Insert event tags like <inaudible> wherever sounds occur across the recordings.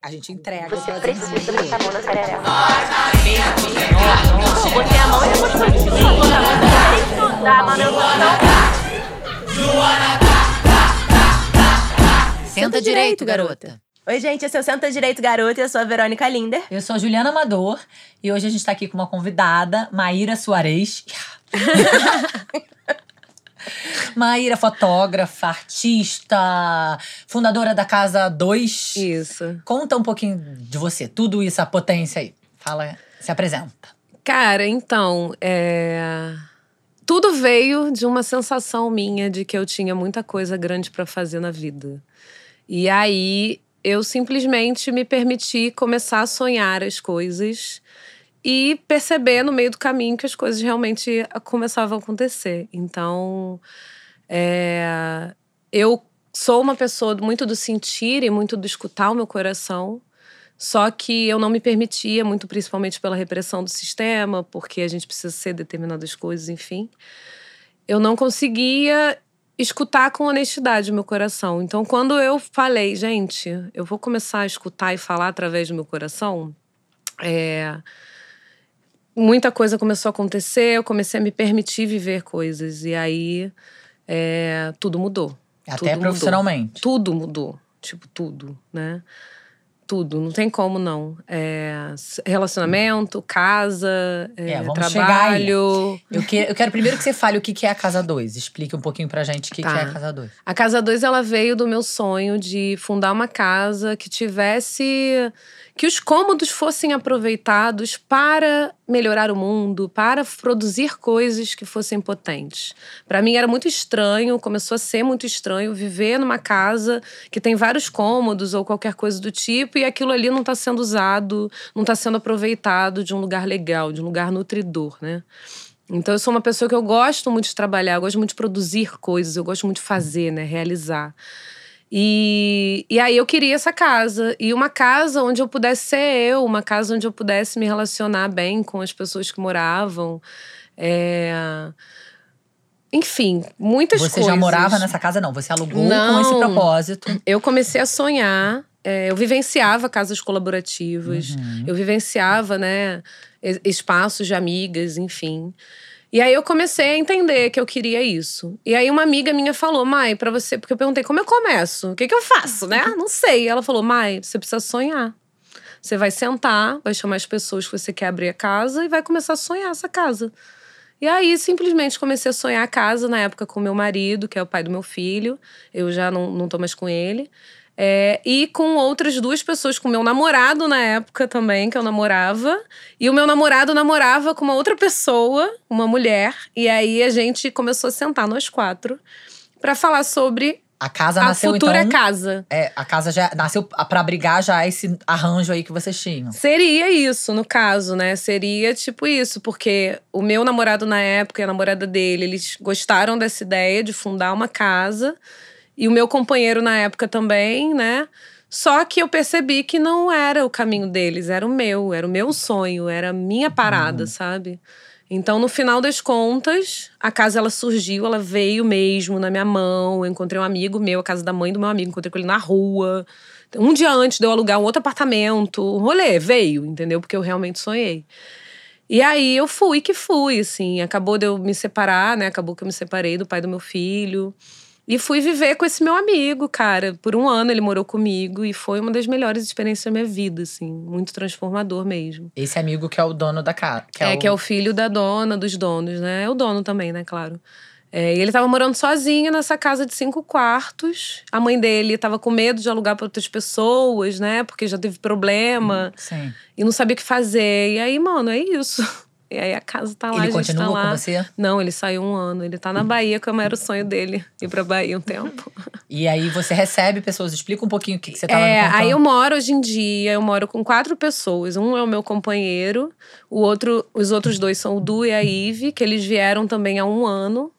A gente entrega. Você precisa botar a mão na xerereca. Botei a mão e depois continuo. Botar a mão tem que dar a manutenção. Senta direito, garota. Oi, gente, esse é o Senta Direito Garota e eu sou a Verônica Linder. Eu sou a Juliana Amador e hoje a gente tá aqui com uma convidada, Maíra Soares. <laughs> <laughs> Maíra, fotógrafa, artista, fundadora da Casa 2. Isso. Conta um pouquinho de você, tudo isso, a potência aí. Fala, se apresenta. Cara, então, é... tudo veio de uma sensação minha de que eu tinha muita coisa grande pra fazer na vida. E aí eu simplesmente me permiti começar a sonhar as coisas e perceber no meio do caminho que as coisas realmente começavam a acontecer. Então, é, eu sou uma pessoa muito do sentir e muito do escutar o meu coração. Só que eu não me permitia, muito principalmente pela repressão do sistema, porque a gente precisa ser determinadas coisas, enfim. Eu não conseguia escutar com honestidade o meu coração. Então, quando eu falei, gente, eu vou começar a escutar e falar através do meu coração, é, muita coisa começou a acontecer, eu comecei a me permitir viver coisas. E aí, é, tudo mudou. Até Tudo profissionalmente. Mudou. Tudo mudou. Tipo, tudo, né? Tudo, não tem como não. É, relacionamento, casa, é, É, trabalho. Eu, que- eu quero primeiro que você fale o que que é a Casa 2. Explique um pouquinho pra gente o que, Tá. que é a Casa 2. A Casa 2 ela veio do meu sonho de fundar uma casa que tivesse que os cômodos fossem aproveitados para melhorar o mundo, para produzir coisas que fossem potentes. Para mim era muito estranho, começou a ser muito estranho viver numa casa que tem vários cômodos ou qualquer coisa do tipo e aquilo ali não está sendo usado, não está sendo aproveitado de um lugar legal, de um lugar nutridor, né? Então eu sou uma pessoa que eu gosto muito de trabalhar, eu gosto muito de produzir coisas, eu gosto muito de fazer, né, realizar. E, e aí eu queria essa casa. E uma casa onde eu pudesse ser eu, uma casa onde eu pudesse me relacionar bem com as pessoas que moravam. É... Enfim, muitas Você coisas. já morava nessa casa? Não, você alugou com Não. esse propósito. Eu comecei a sonhar, é, eu vivenciava casas colaborativas, Uhum. eu vivenciava, né, es- espaços de amigas, enfim. E aí eu comecei a entender que eu queria isso. E aí uma amiga minha falou, Mai, pra você, porque eu perguntei como eu começo, o que que eu faço, né? Não sei. Ela falou, Mai, você precisa sonhar. Você vai sentar, vai chamar as pessoas que você quer abrir a casa e vai começar a sonhar essa casa. E aí, simplesmente comecei a sonhar a casa na época com meu marido, que é o pai do meu filho. Eu já não, não tô mais com ele. É, e com outras duas pessoas, com meu namorado na época também, que eu namorava. E o meu namorado namorava com uma outra pessoa, uma mulher. E aí a gente começou a sentar nós quatro pra falar sobre A casa a nasceu futura então. casa. É, a casa já nasceu pra abrigar já esse arranjo aí que vocês tinham. Seria isso, no caso, né? Seria tipo isso, porque o meu namorado na época e a namorada dele, eles gostaram dessa ideia de fundar uma casa. E o meu companheiro na época também, né? Só que eu percebi que não era o caminho deles, era o meu, era o meu sonho, era a minha parada, sabe? Então, no final das contas, a casa ela surgiu, ela veio mesmo na minha mão. Eu encontrei um amigo meu, a casa da mãe do meu amigo, encontrei com ele na rua. Um dia antes de eu alugar um outro apartamento, um rolê, veio, entendeu? Porque eu realmente sonhei. E aí eu fui que fui, assim. Acabou de eu me separar, né? Acabou que eu me separei do pai do meu filho. E fui viver com esse meu amigo, cara. Por um ano ele morou comigo e foi uma das melhores experiências da minha vida, assim. Muito transformador mesmo. Esse amigo que é o dono da casa. Que É, o... que é o filho da dona, dos donos, né? É o dono também, né? Claro. É, e ele tava morando sozinho nessa casa de cinco quartos. A mãe dele tava com medo de alugar para outras pessoas, né? Porque já teve problema Sim. e não sabia o que fazer. E aí, mano, é isso. E aí a casa tá lá, Ele a gente tá lá. com você? Não, ele saiu um ano. Ele tá na Bahia, como era o sonho dele. <laughs> Ir pra Bahia um tempo. E aí você recebe pessoas. Explica um pouquinho o que, que você tava É, me aí eu moro hoje em dia, eu moro com quatro pessoas. Um é o meu companheiro, o outro, os outros dois são o Du e a Ive, que eles vieram também há um ano.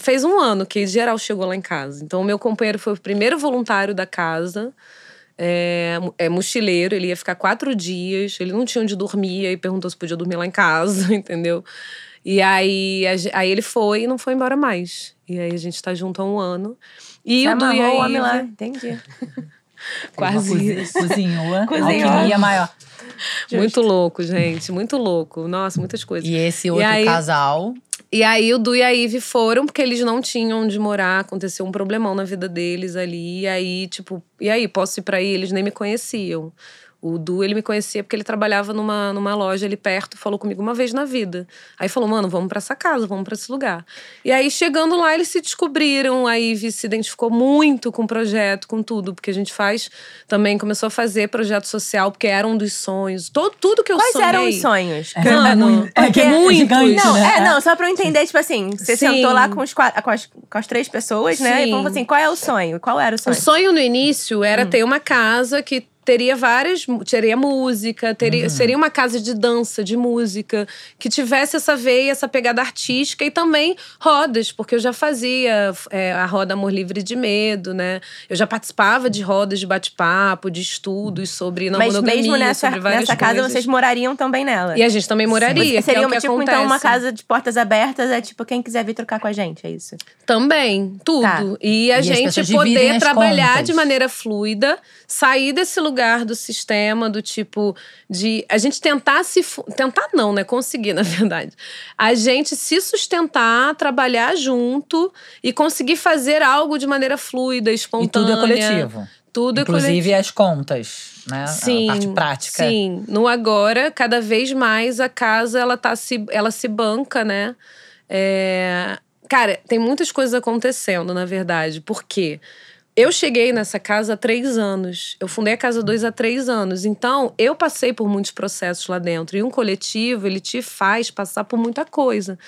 Fez um ano que geral chegou lá em casa. Então, o meu companheiro foi o primeiro voluntário da casa. É, é mochileiro, ele ia ficar quatro dias, ele não tinha onde dormir, aí perguntou se podia dormir lá em casa, <laughs> entendeu? E aí, a aí ele foi e não foi embora mais. E aí a gente tá junto há um ano. E Você o e amarrou o homem lá, entendi. <laughs> Quase isso. Cozinhou. <laughs> Cozinhou. Alquimia maior. Muito louco, gente. Muito louco. Nossa, muitas coisas. E esse outro aí- casal. E aí o Du e a Ive foram porque eles não tinham onde morar, aconteceu um problemão na vida deles ali. E aí, tipo, e aí, posso ir pra aí? Eles nem me conheciam. O Du, ele me conhecia porque ele trabalhava numa, numa loja ali perto, falou comigo uma vez na vida. Aí falou, mano, vamos pra essa casa, vamos pra esse lugar. E aí, chegando lá, eles se descobriram. A Ive se identificou muito com o projeto, com tudo, porque a gente faz também, começou a fazer projeto social, porque era um dos sonhos. Todo, tudo que eu Quais sonhei. eram os sonhos? Mano, É que é muitos. gigante, Não, né? é, não, só pra eu entender, tipo assim, você Sim. sentou lá com, os quatro, com, as, com as três pessoas, né? E Sim. falou assim: qual é o sonho? Qual era o O sonho? sonho no início era ter uma casa que teria várias. Teria música, teria, seria uma casa de dança, de música, que tivesse essa veia, essa pegada artística e também rodas, porque eu já fazia é, a roda Amor Livre de Medo, né? Eu já participava de rodas de bate-papo, de estudos sobre não Mas monogamia, mesmo nessa, sobre várias nessa casa, coisas. vocês morariam também nela. E a gente também moraria. que é Seria o que tipo, então, uma acontece. casa de portas abertas, é tipo, quem quiser vir trocar com a gente, é isso. Também, tudo. Tá. E a E gente poder trabalhar contas. de maneira fluida, sair desse lugar do sistema, do tipo, de a gente tentar se. Tentar não, né? Conseguir, <laughs> na verdade. A gente se sustentar, trabalhar junto e conseguir fazer algo de maneira fluida, E espontânea. tudo é coletivo. Tudo é. Inclusive as contas, né? Sim, a parte prática. Sim, no agora, cada vez mais a casa ela tá se, ela se banca, né? É, Cara, tem muitas coisas acontecendo, na verdade. Por quê? Eu cheguei nessa casa há três anos. Eu fundei a Casa 2 há três anos. Então, eu passei por muitos processos lá dentro. E um coletivo, ele te faz passar por muita coisa.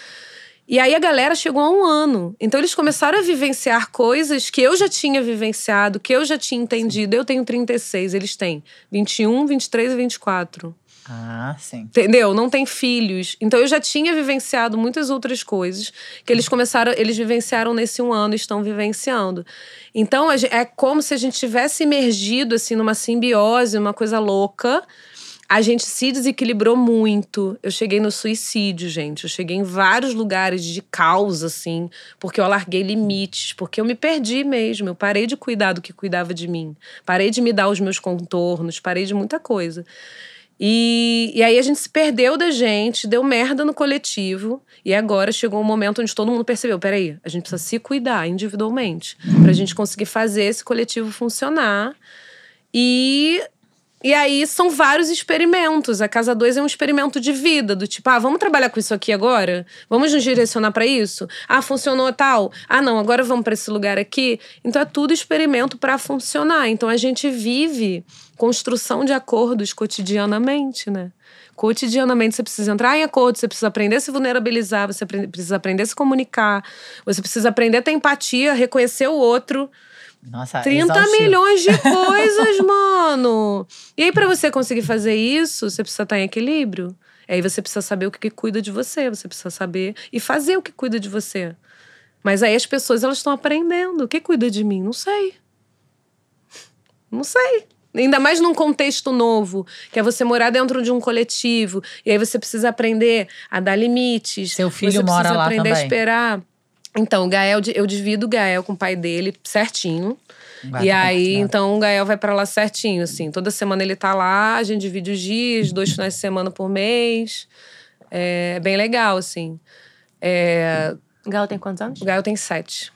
E aí a galera chegou a um ano. Então eles começaram a vivenciar coisas que eu já tinha vivenciado, que eu já tinha entendido. Eu tenho 36, eles têm 21, 23 e 24. Ah, sim. Entendeu? Não tem filhos. Então eu já tinha vivenciado muitas outras coisas que eles começaram, eles vivenciaram nesse um ano e estão vivenciando. Então é como se a gente tivesse imergido assim numa simbiose, uma coisa louca. A gente se desequilibrou muito. Eu cheguei no suicídio, gente. Eu cheguei em vários lugares de caos, assim, porque eu larguei limites, porque eu me perdi mesmo. Eu parei de cuidar do que cuidava de mim. Parei de me dar os meus contornos, parei de muita coisa. E, e aí a gente se perdeu da gente, deu merda no coletivo. E agora chegou um momento onde todo mundo percebeu: peraí, a gente precisa se cuidar individualmente pra gente conseguir fazer esse coletivo funcionar. E. E aí são vários experimentos. A Casa 2 é um experimento de vida, do tipo, ah, vamos trabalhar com isso aqui agora? Vamos nos direcionar pra isso? Ah, funcionou tal? Ah, não, agora vamos pra esse lugar aqui. Então é tudo experimento pra funcionar. Então a gente vive construção de acordos cotidianamente, né? Cotidianamente você precisa entrar em acordo, você precisa aprender a se vulnerabilizar, você precisa aprender a se comunicar, você precisa aprender a ter empatia, reconhecer o outro. Nossa, 30 exaustivo. milhões de <laughs> coisas, mano. E aí, pra você conseguir fazer isso, você precisa estar em equilíbrio. Aí você precisa saber o que, que cuida de você, você precisa saber e fazer o que cuida de você. Mas aí as pessoas elas estão aprendendo. O que cuida de mim? Não sei. Não sei. Ainda mais num contexto novo, que é você morar dentro de um coletivo, e aí você precisa aprender a dar limites. Seu filho você mora precisa lá aprender a também? esperar. Então, o Gael, eu divido o Gael com o pai dele certinho. Vai e aí, complicado. então, o Gael vai pra lá certinho, assim. Toda semana ele tá lá, a gente divide os dias, dois finais de semana por mês. É bem legal, assim. É, O Galo tem quantos anos? o Gael tem sete.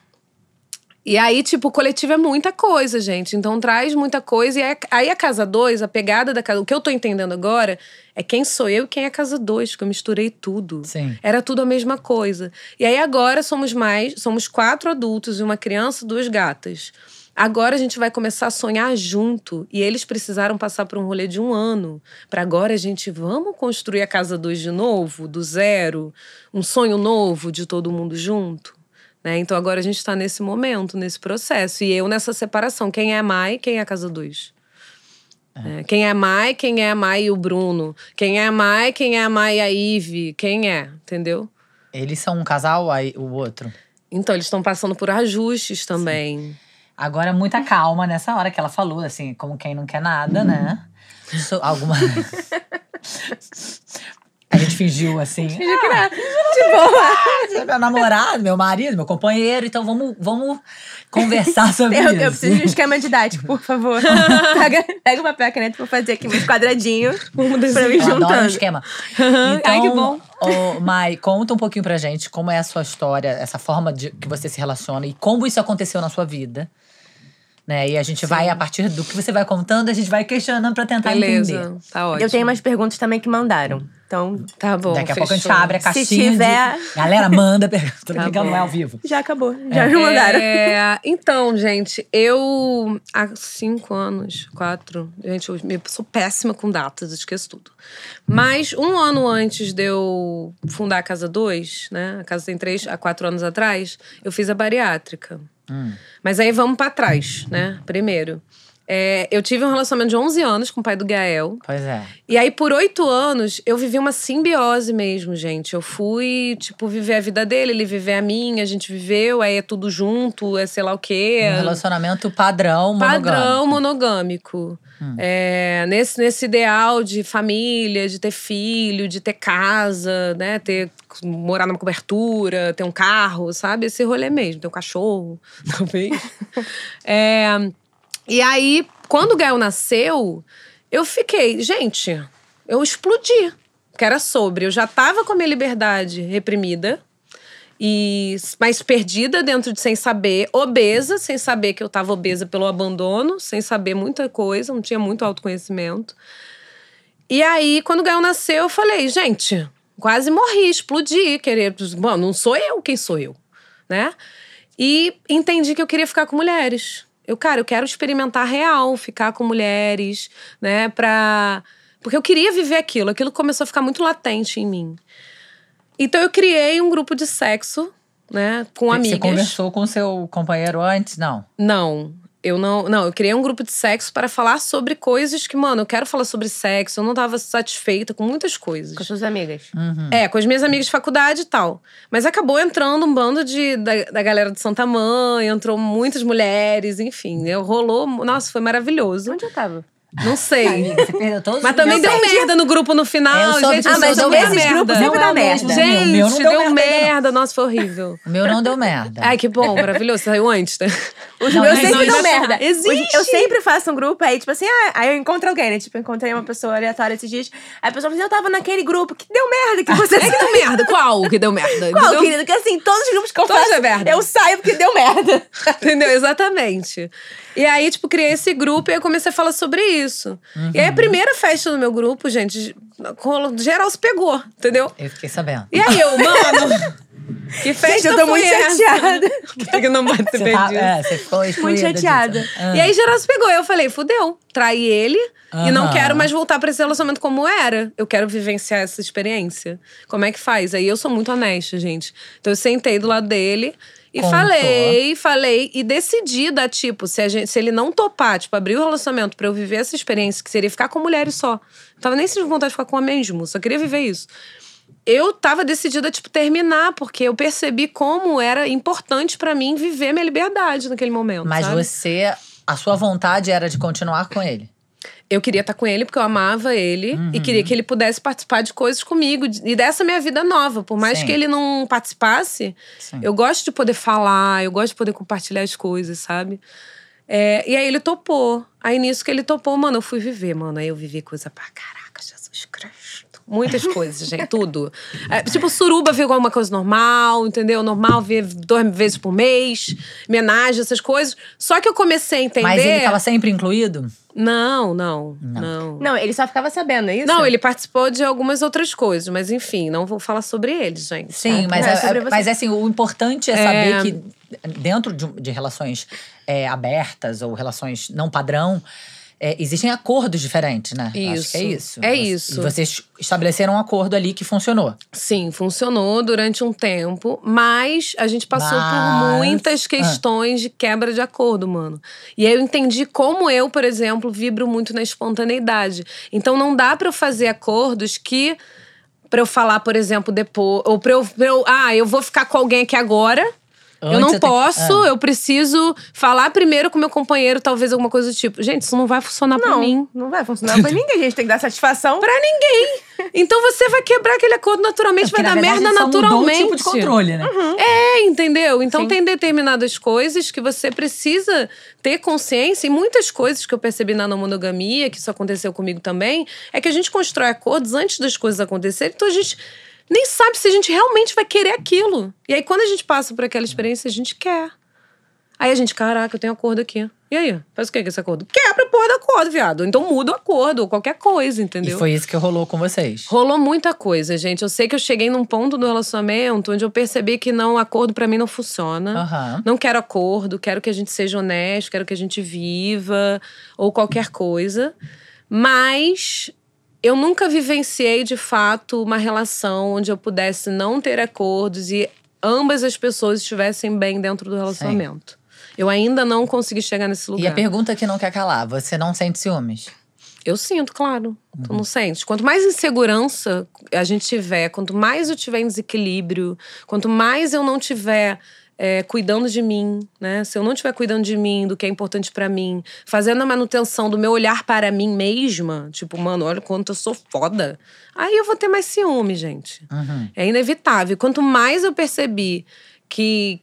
E aí, tipo, o coletivo é muita coisa, gente. Então traz muita coisa. E aí, a casa 2, a pegada da casa. O que eu tô entendendo agora é quem sou eu e quem é a casa 2, que eu misturei tudo. Sim. Era tudo a mesma coisa. E aí agora somos mais, somos quatro adultos e uma criança, duas gatas. Agora a gente vai começar a sonhar junto e eles precisaram passar por um rolê de um ano para agora a gente vamos construir a casa 2 de novo, do zero, um sonho novo de todo mundo junto. Né? Então agora a gente está nesse momento, nesse processo. E eu nessa separação. Quem é a Mai, quem é a casa 2? É, Quem é Mai, quem é a Mai e o Bruno? Quem é a Mai, quem é a Mai e a Ive? Quem é? Entendeu? Eles são um casal, aí o outro. Então, eles estão passando por ajustes também. Agora, muita calma nessa hora que ela falou, assim, como quem não quer nada, né? So- alguma. <laughs> A gente fingiu assim. <laughs> Fingiu que nada. Tipo, Você é meu namorado, meu marido, meu companheiro, então vamos, vamos conversar <laughs> sobre Eu, isso. eu preciso de um esquema didático, por favor. <laughs> pega, pega o papel e a caneta pra fazer aqui meus quadradinhos pra eu ir Eu adoro um juntando. esquema. Então, Ai, que bom. ô, Mai, conta um pouquinho pra gente como é a sua história, essa forma de que você se relaciona e como isso aconteceu na sua vida. Né? E a gente vai, a partir do que você vai contando, a gente vai questionando pra tentar entender. Beleza, tá ótimo. Eu tenho umas perguntas também que mandaram. Então, Tá bom, Daqui a pouco a gente fechou. abre a Se caixinha. tiver- De... Galera, manda pergunta. Tô Tá brincando, bom. não é ao vivo. já acabou. Já me mandaram. É, então, gente, eu há cinco anos, quatro. Gente, eu sou péssima com datas, esqueço tudo. Mas um ano antes de eu fundar a Casa 2, né? A casa tem três, há quatro anos atrás, eu fiz a bariátrica. Mas aí vamos pra trás, né? Primeiro. É, eu tive um relacionamento de 11 anos com o pai do Gael. Pois é. E aí, por oito anos, eu vivi uma simbiose mesmo, gente. Eu fui, tipo, viver a vida dele, ele viver a minha, a gente viveu, aí é tudo junto, é sei lá o quê. Um relacionamento padrão, monogâmico. Padrão monogâmico. É, nesse, nesse ideal de família, de ter filho, de ter casa, né? Ter, morar numa cobertura, ter um carro, sabe? Esse rolê mesmo, ter um cachorro, <laughs> talvez. É, e aí, quando o Gael nasceu, eu fiquei, gente, eu explodi. Que era sobre. Eu já tava com a minha liberdade reprimida e mais perdida dentro de sem saber, obesa, sem saber que eu tava obesa pelo abandono, sem saber muita coisa, não tinha muito autoconhecimento. E aí, quando o Gael nasceu, eu falei, gente, quase morri, explodi, querer, bom, não sou eu, quem sou eu, né? E entendi que eu queria ficar com mulheres. Eu, cara, eu quero experimentar real, ficar com mulheres, né, pra porque eu queria viver aquilo, aquilo começou a ficar muito latente em mim. Então eu criei um grupo de sexo, né, com Você amigas. conversou com seu companheiro antes? Não. Não. Eu não, não, eu criei um grupo de sexo para falar sobre coisas que, mano, eu quero falar sobre sexo, eu não tava satisfeita com muitas coisas. Com suas amigas. Uhum. É, com as minhas amigas de faculdade e tal. Mas acabou entrando um bando de, da, da galera de Santa Mãe, entrou muitas mulheres, enfim. Eu, rolou. Nossa, foi maravilhoso. Onde eu tava? Não sei. Amiga, você perdeu todos Mas também deu merda no grupo no final, Eu sou gente. Ah, mas deu nesses merda. grupos sempre é dá merda. Gente, meu não deu, deu merda, merda. Nossa, foi horrível. O meu não deu merda. Ai, que bom, maravilhoso. Saiu antes, né? Os Não, meus sempre dão existe. merda. Existe. Eu sempre faço um grupo, aí, tipo assim, ah, aí eu encontro alguém, né? Tipo, encontrei uma pessoa aleatória esses dias. Aí a pessoa fala assim, eu tava naquele grupo que deu merda, que você. É <laughs> que deu merda. Qual que deu merda? Qual, Deu- querido? Que assim, todos os grupos que eu Todos faço, é merda. eu saio porque deu merda. <laughs> Entendeu? Exatamente. E aí, tipo, criei esse grupo e eu comecei a falar sobre isso. E aí, Uhum. a primeira festa do meu grupo, gente, geral se pegou, entendeu? Eu fiquei sabendo. E aí, eu, mano. <laughs> Que festa Gente, eu tô muito essa? chateada. <laughs> Que não ter Você, tá, é, você ficou disso. chateada. Ah. E aí, geral se pegou. Eu falei, fudeu. Traí ele e não quero mais voltar pra esse relacionamento como era. Eu quero vivenciar essa experiência. Como é que faz? Aí eu sou muito honesta, gente. Então eu sentei do lado dele e Contou. falei, falei e decidi dar, tipo, se, a gente, se ele não topar, tipo, abrir o relacionamento pra eu viver essa experiência, que seria ficar com mulheres só. Não tava nem sentindo vontade de ficar com a mesmo, só queria viver isso. Eu tava decidida, tipo, terminar, porque eu percebi como era importante pra mim viver minha liberdade naquele momento. Mas sabe? você, a sua vontade era de continuar com ele. Eu queria estar com ele porque eu amava ele Uhum. e queria que ele pudesse participar de coisas comigo e dessa minha vida nova. Por mais Sim. que ele não participasse, Sim. eu gosto de poder falar, eu gosto de poder compartilhar as coisas, sabe? É, e aí ele topou. Aí nisso que ele topou, mano, eu fui viver, mano. Aí eu vivi coisa pra Cristo. Muitas coisas, gente, tudo. É, tipo, suruba veio alguma coisa normal, entendeu? Normal, ver duas vezes por mês, homenagem, essas coisas. Só que eu comecei a entender. Mas ele tava sempre incluído? Não, não, Não. não. Não, ele só ficava sabendo, é isso? Não, ele participou de algumas outras coisas, mas enfim, não vou falar sobre ele, gente. Sim, Ah, mas, não, é é, sobre você. mas assim, o importante é É. saber que dentro de, de relações é, abertas ou relações não padrão, é, existem acordos diferentes, né? Eu Acho que é isso. Isso. É isso. E vocês estabeleceram um acordo ali que funcionou. Sim, funcionou durante um tempo, mas a gente passou Mas- por muitas questões de quebra de acordo, mano. E aí eu entendi como eu, por exemplo, vibro muito na espontaneidade. Então não dá pra eu fazer acordos que pra eu falar, por exemplo, depois, ou pra eu, pra eu, ah, eu vou ficar com alguém aqui agora. Eu Antes não você tem que- posso, Ah. eu preciso falar primeiro com meu companheiro, talvez alguma coisa do tipo. Gente, isso não vai funcionar pra Não, mim. não vai funcionar pra ninguém. A gente tem que dar satisfação. Pra ninguém. Então você vai quebrar aquele acordo naturalmente, Porque, vai dar verdade, merda só mudou naturalmente. o tipo de controle, né? É, entendeu? Então Sim. tem determinadas coisas que você precisa ter consciência, e muitas coisas que eu percebi na não monogamia, que isso aconteceu comigo também, é que a gente constrói acordos antes das coisas acontecerem, então a gente nem sabe se a gente realmente vai querer aquilo. E aí, quando a gente passa por aquela experiência, a gente quer. Aí a gente, caraca, eu tenho acordo aqui. E aí? Faz o que com esse acordo? Quebra a porra do acordo, viado. Então muda o acordo, ou qualquer coisa, E entendeu? foi isso que rolou com vocês. Rolou muita coisa, gente. Eu sei que eu cheguei num ponto do relacionamento onde eu percebi que não, acordo pra mim não funciona. Aham. Não quero acordo, quero que a gente seja honesto, quero que a gente viva, ou qualquer coisa. Mas eu nunca vivenciei, de fato, uma relação onde eu pudesse não ter acordos e ambas as pessoas estivessem bem dentro do relacionamento. Eu ainda não consegui chegar nesse E a lugar. pergunta que não quer calar: você não sente ciúmes? Eu sinto, claro. Tu não sente? Quanto mais insegurança a gente tiver, quanto mais eu tiver em desequilíbrio, quanto mais eu não tiver é, cuidando de mim, né? Se eu não estiver cuidando de mim, do que é importante pra mim, fazendo a manutenção do meu olhar para mim mesma, tipo, mano, olha quanto eu sou foda. Aí eu vou ter mais ciúme, gente. Uhum. É inevitável. Quanto mais eu percebi que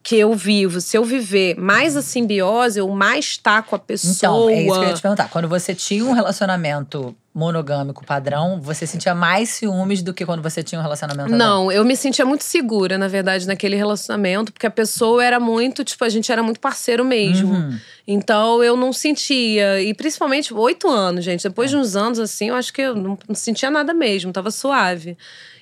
que eu vivo, se eu viver mais a simbiose, eu mais tá com a pessoa. Então, é isso que eu ia te perguntar. Quando você tinha um relacionamento monogâmico padrão, você sentia mais ciúmes do que quando você tinha um relacionamento? Não, eu me sentia muito segura, na verdade, naquele relacionamento, porque a pessoa era muito, tipo, a gente era muito parceiro mesmo. Uhum. Então eu não sentia. E principalmente oito anos, gente. Depois de uns anos, assim, eu acho que eu não, não sentia nada mesmo, tava suave.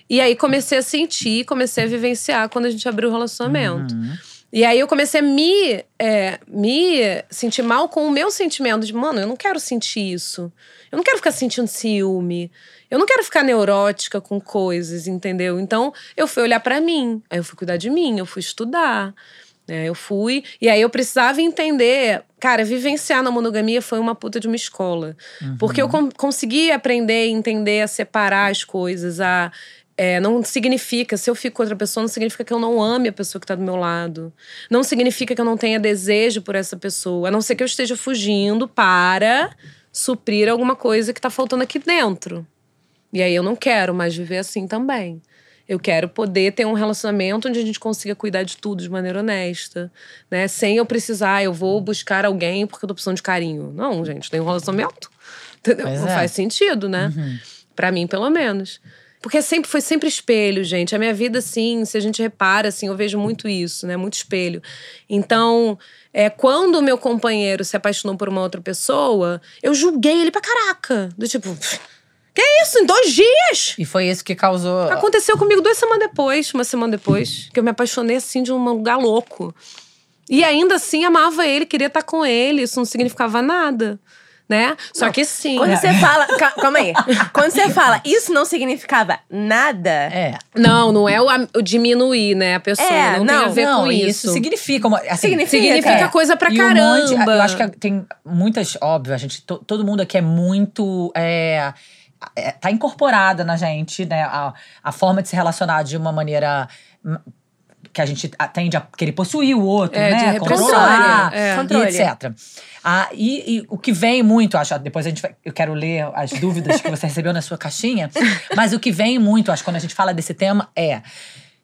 E aí comecei a sentir, comecei a vivenciar quando a gente abriu o relacionamento. Uhum. E aí eu comecei a me, é, me sentir mal com o meu sentimento de, mano, eu não quero sentir isso. Eu não quero ficar sentindo ciúme. Eu não quero ficar neurótica com coisas, entendeu? Então eu fui olhar pra mim. Aí eu fui cuidar de mim, eu fui estudar. né? eu fui. E aí eu precisava entender. Cara, vivenciar na monogamia foi uma puta de uma escola. Porque eu com- consegui aprender, entender, a separar as coisas, a. é, não significa, se eu fico com outra pessoa, não significa que eu não ame a pessoa que tá do meu lado. Não significa que eu não tenha desejo por essa pessoa. A não ser que eu esteja fugindo para suprir alguma coisa que tá faltando aqui dentro. E aí eu não quero mais viver assim também. Eu quero poder ter um relacionamento onde a gente consiga cuidar de tudo de maneira honesta, né? Sem eu precisar, eu vou buscar alguém porque eu tô precisando de carinho. Não, gente, tem um relacionamento. Entendeu? Pois não é. faz sentido, né? Pra mim, pelo menos. Porque sempre foi sempre espelho, gente. A minha vida, assim, se a gente repara, assim, eu vejo muito isso, né? Muito espelho. Então, é, quando o meu companheiro se apaixonou por uma outra pessoa, eu julguei ele pra caraca. Do tipo, que isso? Em dois dias? E foi isso que causou. Aconteceu comigo duas semanas depois, uma semana depois, que eu me apaixonei assim de um lugar louco. E ainda assim amava ele, queria estar com ele, isso não significava nada, né? Só que sim. Quando você fala. <laughs> ca- Calma aí. Quando você fala, isso não significava nada. É. Não, não é o, o diminuir, né? A pessoa É, não, tem a não, ver não, com isso. isso. significa uma. Assim, Significa. Significa coisa pra E um monte- caramba. eu acho que tem muitas, óbvio, a gente, to- todo mundo aqui é muito. É, é, tá incorporada na gente, né? A, a forma de se relacionar de uma maneira. Que a gente a- tende a querer possuir o outro, É, de né? Controlar, é. e Controle. etc. Ah, e, e o que vem muito, acho, depois a gente vai, eu quero ler as dúvidas que você recebeu na sua caixinha, <laughs> mas o que vem muito, acho, quando a gente fala desse tema é.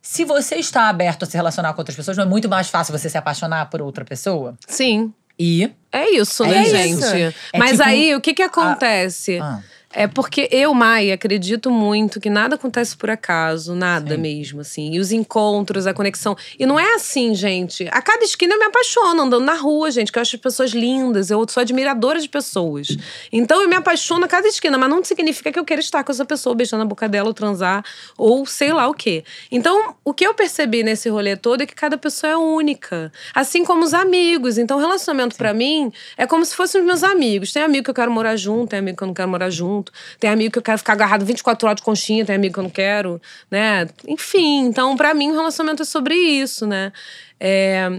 Se você está aberto a se relacionar com outras pessoas, não é muito mais fácil você se apaixonar por outra pessoa? Sim. E. É isso, É né, isso. gente? É Mas tipo- aí, o que que acontece? Ah. É porque eu, Mai, acredito muito que nada acontece por acaso, nada Sim. mesmo, assim. E os encontros, a conexão. E não é assim, gente. A cada esquina eu me apaixono andando na rua, gente, que eu acho as pessoas lindas. Eu sou admiradora de pessoas. Então eu me apaixono a cada esquina, mas não significa que eu quero estar com essa pessoa, beijando a boca dela, ou transar, ou sei lá o quê. Então, o que eu percebi nesse rolê todo é que cada pessoa é única. Assim como os amigos. Então, relacionamento pra mim é como se fossem os meus amigos. Tem amigo que eu quero morar junto, tem amigo que eu não quero morar junto. Tem amigo que eu quero ficar agarrado 24 horas de conchinha, tem amigo que eu não quero, né? Enfim, então pra mim o relacionamento é sobre isso, né? É,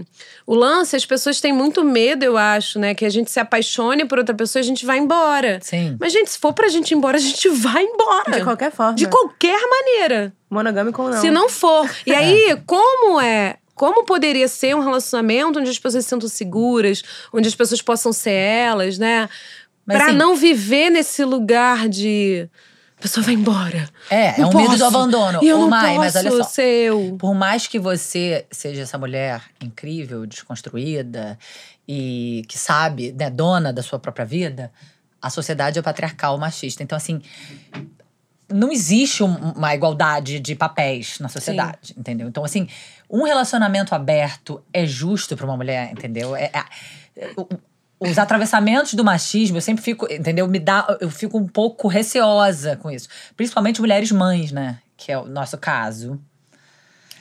o lance, as pessoas têm muito medo, eu acho, né? Que a gente se apaixone por outra pessoa e a gente vai embora. Sim. Mas, gente, se for pra gente ir embora, a gente vai embora. De qualquer forma. De qualquer maneira. Monogâmico ou não. Se não for. E <laughs> aí, como é como poderia ser um relacionamento onde as pessoas se sintam seguras, onde as pessoas possam ser elas, né? Mas, Pra assim- não viver nesse lugar de. A pessoa vai embora. É, é Não um medo do posso. abandono. E eu Ô, não Mai, posso mas olha só. eu. Por mais que você seja essa mulher incrível, desconstruída e que sabe, né, dona da sua própria vida, a sociedade é patriarcal, machista. Então, assim, não existe um- uma igualdade de papéis na sociedade, entendeu? Então, assim, um relacionamento aberto é justo para uma mulher, entendeu? É, é- o- os atravessamentos do machismo, eu sempre fico, entendeu? Me dá, eu fico um pouco receosa com isso. Principalmente mulheres mães, né? Que é o nosso caso.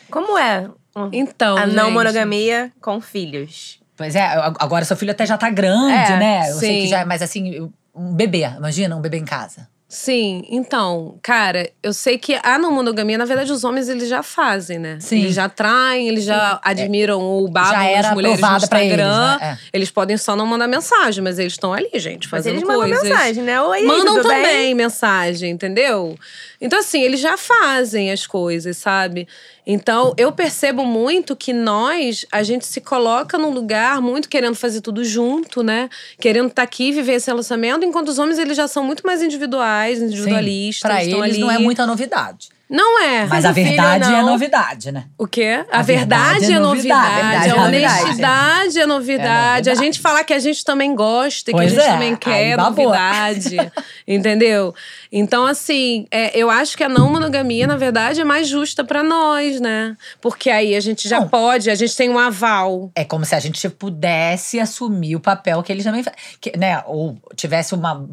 Como é Então. a não gente, monogamia com filhos? Pois é, ag- agora seu filho até já tá grande, É, né? Eu sei sim. que já, mas assim, um bebê, imagina um bebê em casa. Sim, então, cara, eu sei que a não monogamia, na verdade, os homens eles já fazem, né? Sim. Eles já traem, eles já admiram ou babam Já era as mulheres no pra eles, Instagram. né? Eles podem só não mandar mensagem, mas eles estão ali, gente, Mas fazendo eles mandam coisas. mensagem, né? Oi, aí, Mandam tudo também bem? mensagem, entendeu? Então, assim, eles já fazem as coisas, sabe? Então, eu percebo muito que nós, a gente se coloca num lugar muito querendo fazer tudo junto, né? Querendo estar aqui, viver esse relacionamento, enquanto os homens, eles já são muito mais individuais, individualistas. Estão eles ali. não é muita novidade. Não é. Mas a o filho verdade é novidade, né? O quê? A, A verdade, verdade é é novidade. A É novidade. honestidade é novidade. A gente falar que a gente também gosta, que Pois a gente é, também quer babou. novidade. <laughs> entendeu? Então, assim, é, eu acho que a não monogamia, na verdade, é mais justa pra nós, né? Porque aí a gente já Não. pode, a gente tem um aval. É como se a gente pudesse assumir o papel que eles também fazem. Né? Ou tivesse uma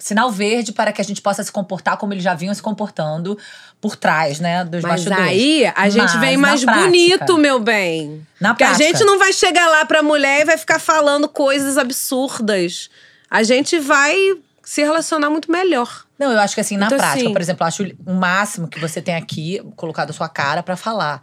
sinal verde para que a gente possa se comportar como eles já vinham se comportando por trás, né, dos Mas bastidores. aí a gente Mas, vem mais prática, bonito, meu bem. Na Porque a prática. gente não vai chegar lá pra mulher e vai ficar falando coisas absurdas. A gente vai se relacionar muito melhor. Não, eu acho que assim, na Então, prática, assim- por exemplo, eu acho o máximo que você tem aqui colocado a sua cara pra falar.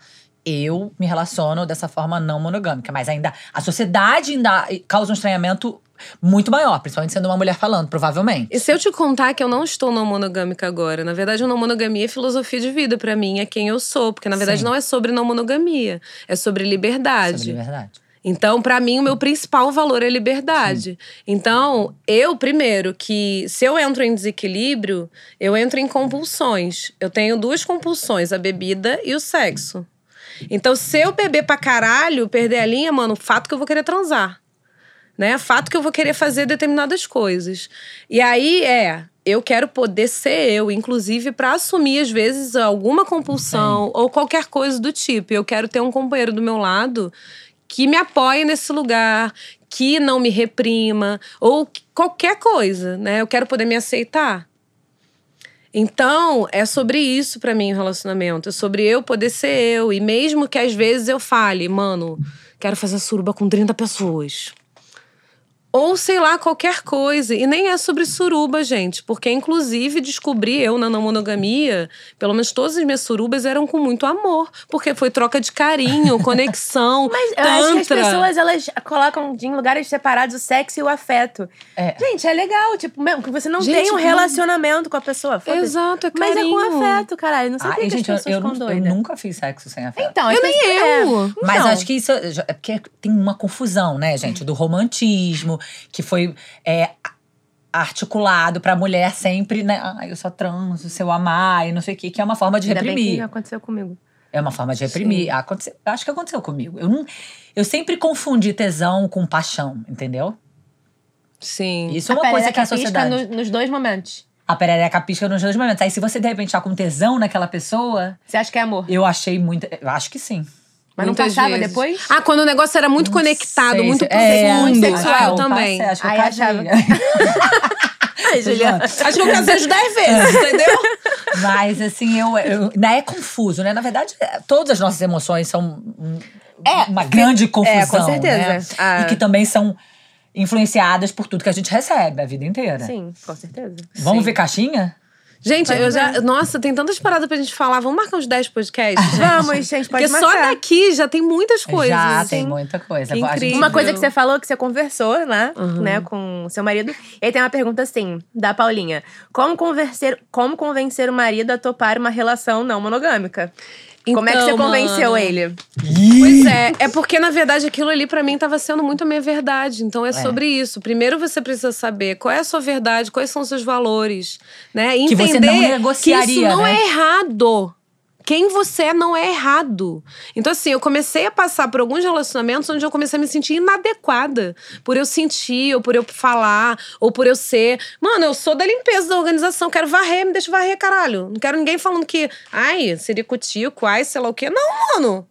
Eu me relaciono dessa forma não monogâmica, mas ainda a sociedade ainda causa um estranhamento muito maior, principalmente sendo uma mulher falando, provavelmente. E se eu te contar que eu não estou não monogâmica agora? Na verdade, a não monogamia é filosofia de vida pra mim, é quem eu sou. Porque, na verdade, Sim. não é sobre não monogamia, é sobre liberdade. Sobre verdade. Então, pra mim, o meu principal valor é liberdade. Então, eu, primeiro, que se eu entro em desequilíbrio, eu entro em compulsões. Eu tenho duas compulsões: a bebida e o sexo. Então, se eu beber pra caralho, perder a linha, mano, fato que eu vou querer transar. Né? Fato que eu vou querer fazer determinadas coisas. E aí é. Eu quero poder ser eu, inclusive pra assumir, às vezes, alguma compulsão ou qualquer coisa do tipo. Eu quero ter um companheiro do meu lado que me apoie nesse lugar, que não me reprima, ou que- qualquer coisa, né? Eu quero poder me aceitar. Então, é sobre isso pra mim o relacionamento. É sobre eu poder ser eu. E mesmo que às vezes eu fale, mano, quero fazer suruba com 30 pessoas. Ou sei lá, qualquer coisa. E nem é sobre suruba, gente. Porque, inclusive, descobri eu na não monogamia, pelo menos todas as minhas surubas eram com muito amor. Porque foi troca de carinho, <laughs> conexão. Mas eu acho que as tantra. pessoas, elas colocam em lugares separados o sexo e o afeto. É. Gente, é legal, tipo, mesmo que você não Gente, tem um relacionamento com a pessoa. Exato, é Mas é com carinho. afeto, caralho. Não sei por Ai, que gente, as eu, pessoas eu, ficam nu- eu nunca fiz sexo sem afeto. Então, Eu nem eu. É. Mas Então, acho que isso é é porque tem uma confusão, né, gente? Do romantismo, que foi é, articulado pra mulher sempre, né? Ah, eu só transo, se eu amar e não sei o quê, que é uma forma de Ainda bem que reprimir. aconteceu comigo. É uma forma de reprimir. Aconteceu, acho que aconteceu comigo. Eu, não, eu sempre confundi tesão com paixão, entendeu? Sim. Isso é uma coisa que a sociedade. no- nos dois momentos. A perereca pisca nos dois momentos. Aí, se você de repente tá com tesão naquela pessoa, Você acha que é amor? eu achei muito. Eu acho que sim. Mas não Muitas passava vezes. depois? Ah, quando o negócio era muito conectado, Sei muito se- é, profundo. sexual Ah, eu eu também. passei, <laughs> acho que eu Aí casei. achava- Ai, Juliana. Acho que eu casei uns <laughs> 10 vezes, entendeu? Mas, assim, eu, eu. Ainda é confuso, né? Na verdade, é, todas as nossas emoções são É, uma grande confusão. é, com certeza. né? Ah. E que também são influenciadas por tudo que a gente recebe a vida inteira. Sim, com certeza. Vamos Sim. ver caixinha? Gente, eu já. Nossa, tem tantas paradas pra gente falar. Vamos marcar uns 10 podcasts? <laughs> Vamos, gente, pode Porque só marcar. daqui já tem muitas coisas. Já assim. tem muita coisa. Que A gente- incrível. Uma coisa que você falou, que você conversou, né? Uhum. né com o seu marido. E aí tem uma pergunta assim, da Paulinha. Como convencer, como convencer o marido a topar uma relação não monogâmica? Como é que você Então, convenceu mano, ele? Pois é, é porque na verdade aquilo ali pra mim tava sendo muito a minha verdade. Então é, sobre isso. Primeiro você precisa saber qual é a sua verdade, quais são os seus valores, né? E Que você Entender não que negociaria, isso não né? é errado. Quem você é não é errado. Então, assim, eu comecei a passar por alguns relacionamentos onde eu comecei a me sentir inadequada. Por eu sentir, ou por eu falar, ou por eu ser. Mano, eu sou da limpeza da organização, quero varrer, me deixa varrer, caralho. Não quero ninguém falando que, ai, seria cutico, ai, sei lá o quê. Não, mano.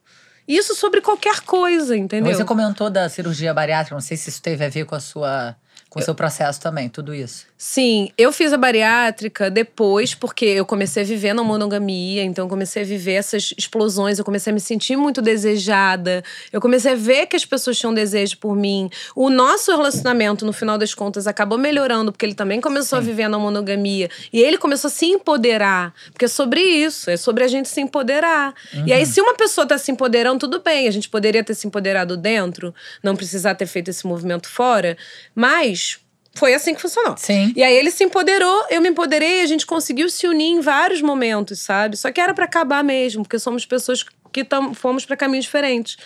Isso sobre qualquer coisa, entendeu? Você comentou da cirurgia bariátrica, não sei se isso teve a ver com a sua com o seu processo também, tudo isso. Sim, eu fiz a bariátrica depois, porque eu comecei a viver na monogamia, então eu comecei a viver essas explosões, eu comecei a me sentir muito desejada, eu comecei a ver que as pessoas tinham desejo por mim. O nosso relacionamento, no final das contas, acabou melhorando, porque ele também começou a viver na monogamia. E ele começou a se empoderar, porque é sobre isso, é sobre a gente se empoderar. E aí, se uma pessoa tá se empoderando, tudo bem, a gente poderia ter se empoderado dentro, não precisar ter feito esse movimento fora, mas foi assim que funcionou. Sim. E aí ele se empoderou, eu me empoderei, a gente conseguiu se unir em vários momentos, sabe? Só que era pra acabar mesmo, porque somos pessoas que tam, fomos pra caminhos diferentes.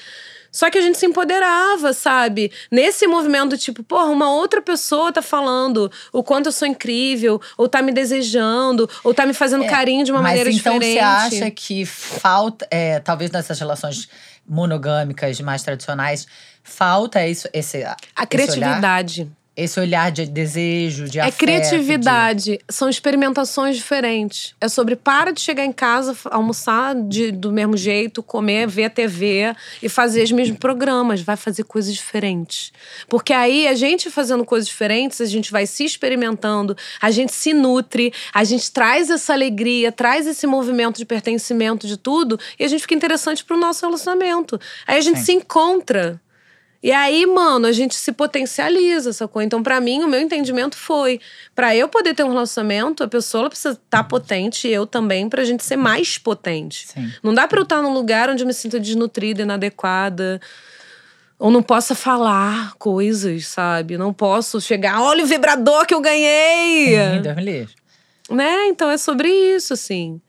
Só que a gente se empoderava, sabe? Nesse movimento, tipo, porra, uma outra pessoa tá falando o quanto eu sou incrível, ou tá me desejando, ou tá me fazendo carinho de uma É, maneira então diferente. você acha que falta, é, talvez nessas relações monogâmicas mais tradicionais, falta isso, esse A esse olhar, criatividade. Esse olhar de desejo, de É afeto, criatividade, são experimentações diferentes. É sobre para de chegar em casa, almoçar de- do mesmo jeito, comer, ver a TV e fazer os mesmos programas. Vai fazer coisas diferentes. Porque aí, a gente fazendo coisas diferentes, a gente vai se experimentando, a gente se nutre, a gente traz essa alegria, traz esse movimento de pertencimento de tudo e a gente fica interessante pro nosso relacionamento. Aí a gente Sim. se encontra. E aí, mano, a gente se potencializa, sacou? Então, pra mim, o meu entendimento foi: pra eu poder ter um relacionamento, a pessoa precisa estar potente e eu também, pra gente ser mais potente. Sim. Não dá pra eu estar num lugar onde eu me sinto desnutrida, inadequada. Ou não possa falar coisas, sabe? Não posso chegar, olha o vibrador que eu ganhei! Sim, Deus me livre. Né? Então é sobre isso, assim.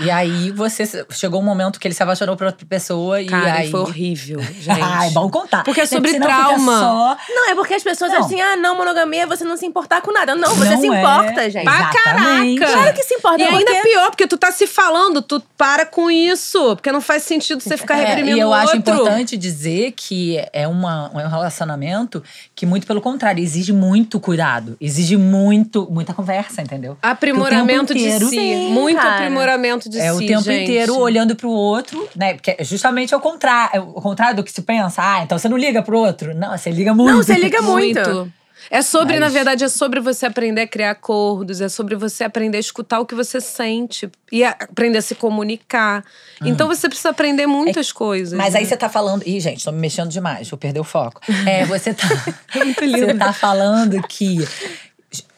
E aí você chegou um momento que ele se apaixonou por outra pessoa Cara, e aí foi horrível, gente. <laughs> Ah, é bom contar. Porque é sobre Senão trauma. só- Não, é porque as pessoas Não. acham assim, ah, não, monogamia é você não se importar com nada. Não, você Não se é. importa, gente. Pra caraca! Claro que se importa, E ainda porque- pior, porque tu tá se falando, tu para com isso. Porque não faz sentido você ficar É, reprimindo e eu acho outro. importante dizer que é, uma, é um relacionamento que, muito pelo contrário, exige muito cuidado. Exige muito, muita conversa, entendeu? Aprimoramento Porque o tempo de inteiro- si. Sim, muito cara. aprimoramento de É si, o tempo gente. inteiro olhando pro outro, né? Porque justamente é o contrário, é o contrário do que se pensa. Ah, então você não liga pro outro. Não, você liga muito. Não, você liga muito. É sobre, Mas- na verdade, é sobre você aprender a criar acordos, é sobre você aprender a escutar o que você sente e aprender a se comunicar. Então você precisa aprender muitas coisas. Hum. Mas aí né? você tá falando. Ih, gente, tô me mexendo demais, vou perder o foco. É, você tá. <laughs> você tá falando que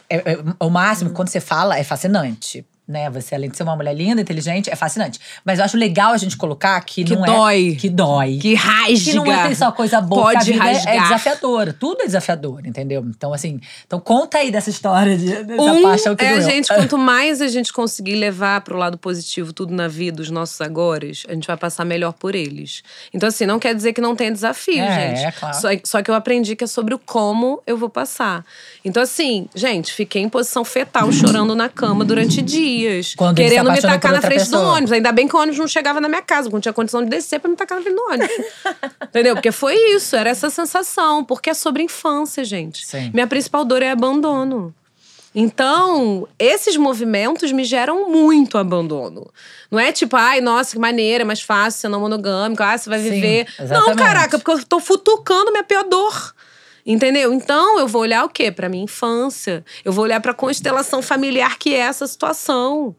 é- é- o máximo, quando você fala, é fascinante. Né? Você, além de ser uma mulher linda, inteligente, é fascinante. Mas eu acho legal a gente colocar que, Que não dói. é. Que dói. Que rasga. Que não é tem só coisa boa, Pode a vida é- é rasgar. desafiadora. Tudo é desafiador, entendeu? Então, assim, então conta aí dessa história de, dessa Um paixão que é doeu. gente, quanto mais a gente conseguir levar pro lado positivo tudo na vida, os nossos agoras, a gente vai passar melhor por eles. Então, assim, não quer dizer que não tenha desafio, É, gente. é claro. Só, só que eu aprendi que é sobre o como eu vou passar. Então, assim, gente, fiquei em posição fetal, chorando na cama durante dias. Quando ele se querendo me tacar na frente do pessoa. ônibus. Ainda bem que o ônibus não chegava na minha casa, porque não tinha condição de descer pra me tacar na frente do ônibus. <laughs> Entendeu? Porque foi isso, era essa sensação. Porque é sobre infância, gente. Sim. Minha principal dor é abandono. Então, esses movimentos me geram muito abandono. Não é tipo, ai, nossa, que maneira, mais fácil ser não monogâmico, ah, você vai Sim, viver. Não, exatamente. caraca, porque eu tô futucando minha pior dor. Entendeu? Então, eu vou olhar o quê? Pra minha infância. Eu vou olhar pra constelação familiar que é essa situação.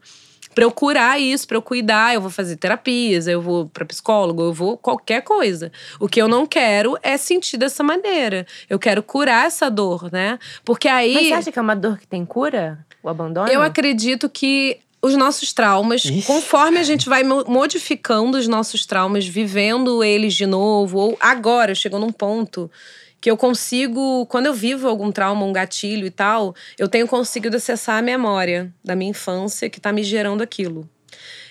Pra eu curar isso, pra eu cuidar, eu vou fazer terapias, eu vou pra psicólogo, eu vou qualquer coisa. O que eu não quero é sentir dessa maneira. Eu quero curar essa dor, né? Porque aí. Mas você acha que é uma dor que tem cura? O abandono? Eu acredito que os nossos traumas, Ixi. conforme a gente vai mo- modificando os nossos traumas, vivendo eles de novo, ou agora chegou num ponto que eu consigo, quando eu vivo algum trauma, um gatilho e tal, eu tenho conseguido acessar a memória da minha infância que tá me gerando aquilo.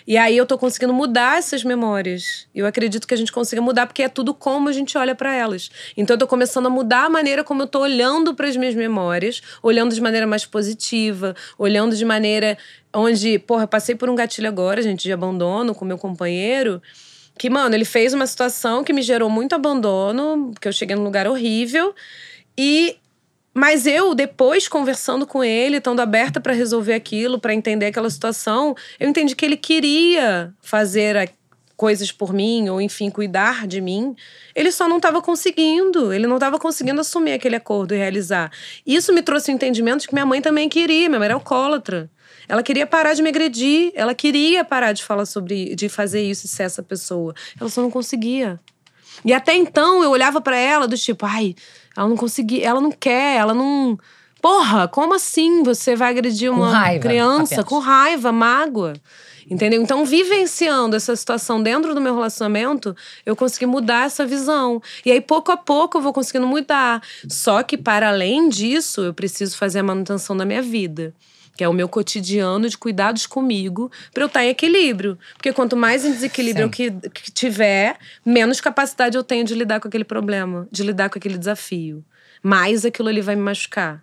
E aí eu tô conseguindo mudar essas memórias. Eu acredito que a gente consiga mudar porque é tudo como a gente olha para elas. Então eu tô começando a mudar a maneira como eu tô olhando para as minhas memórias, olhando de maneira mais positiva, olhando de maneira onde, porra, passei por um gatilho agora, gente, de abandono com meu companheiro. Que, mano, ele fez uma situação que me gerou muito abandono, que eu cheguei num lugar horrível. E mas eu, depois, conversando com ele, estando aberta para resolver aquilo, para entender aquela situação, eu entendi que ele queria fazer coisas por mim, ou enfim, cuidar de mim. Ele só não estava conseguindo. Ele não estava conseguindo assumir aquele acordo e realizar. Isso me trouxe o entendimento de que minha mãe também queria. Minha mãe era alcoólatra. Ela queria parar de me agredir. Ela queria parar de falar sobre. de fazer isso e ser essa pessoa. Ela só não conseguia. E até então eu olhava pra ela do tipo, ai, ela não conseguia, ela não quer, ela não. Porra, como assim você vai agredir Com uma raiva, criança apenas. com raiva, mágoa? Entendeu? Então, vivenciando essa situação dentro do meu relacionamento, eu consegui mudar essa visão. E aí, pouco a pouco, eu vou conseguindo mudar. Só que, para além disso, eu preciso fazer a manutenção da minha vida. Que é o meu cotidiano de cuidados comigo, para eu estar em equilíbrio. Porque quanto mais em desequilíbrio que, que tiver, menos capacidade eu tenho de lidar com aquele problema, de lidar com aquele desafio. Mais aquilo ali vai me machucar.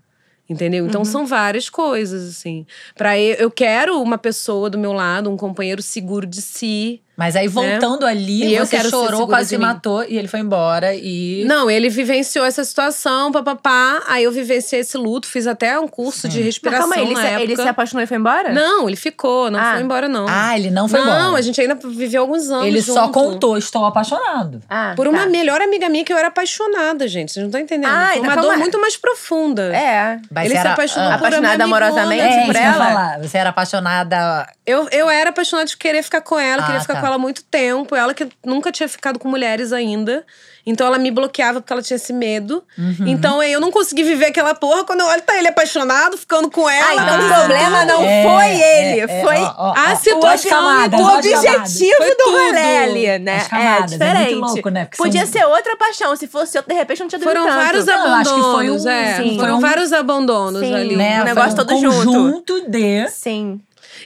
Entendeu? Então são várias coisas, assim. Para eu, eu quero uma pessoa do meu lado, um companheiro seguro de si. Mas aí, voltando ali, E eu você chorou, quase se matou e ele foi embora. E. Não, ele vivenciou essa situação, papapá. Aí eu vivenciei esse luto, fiz até um curso de Mas respiração calma aí, ele na se, época. ele se apaixonou e foi embora? Não, ele ficou, não Ah. foi embora, não. Ah, ele não foi não, embora. a gente ainda viveu alguns anos Ele só junto. contou, estou apaixonado. Ah, Por uma tá. melhor amiga minha que eu era apaixonada, gente. Vocês não estão entendendo. Ah, Foi então uma dor calma. muito mais profunda. É. Mas ele se apaixonou ah, por uma apaixonada amorosamente É, por ela? falar. Você era apaixonada. Eu, eu era apaixonada de querer ficar com ela, Ah, queria ficar tá. com ela há muito tempo. Ela que nunca tinha ficado com mulheres ainda. Então ela me bloqueava porque ela tinha esse medo. Uhum. Então eu não consegui viver aquela porra. Quando eu olho, tá ele apaixonado, ficando com ela. Ah, então o problema não É, foi é, ele, é, foi ó, ó, a situação as camadas, o objetivo do rolê ali, né? As camadas, é é diferente. muito louco, né? Porque são- Podia ser outra paixão. Se fosse outro, de repente não tinha doído Foram tanto. vários Não, eu acho que foi abandonos, um- é. sim. Foram um- vários abandonos Sim. ali. Né? O negócio Foi um todo junto. conjunto de. Sim.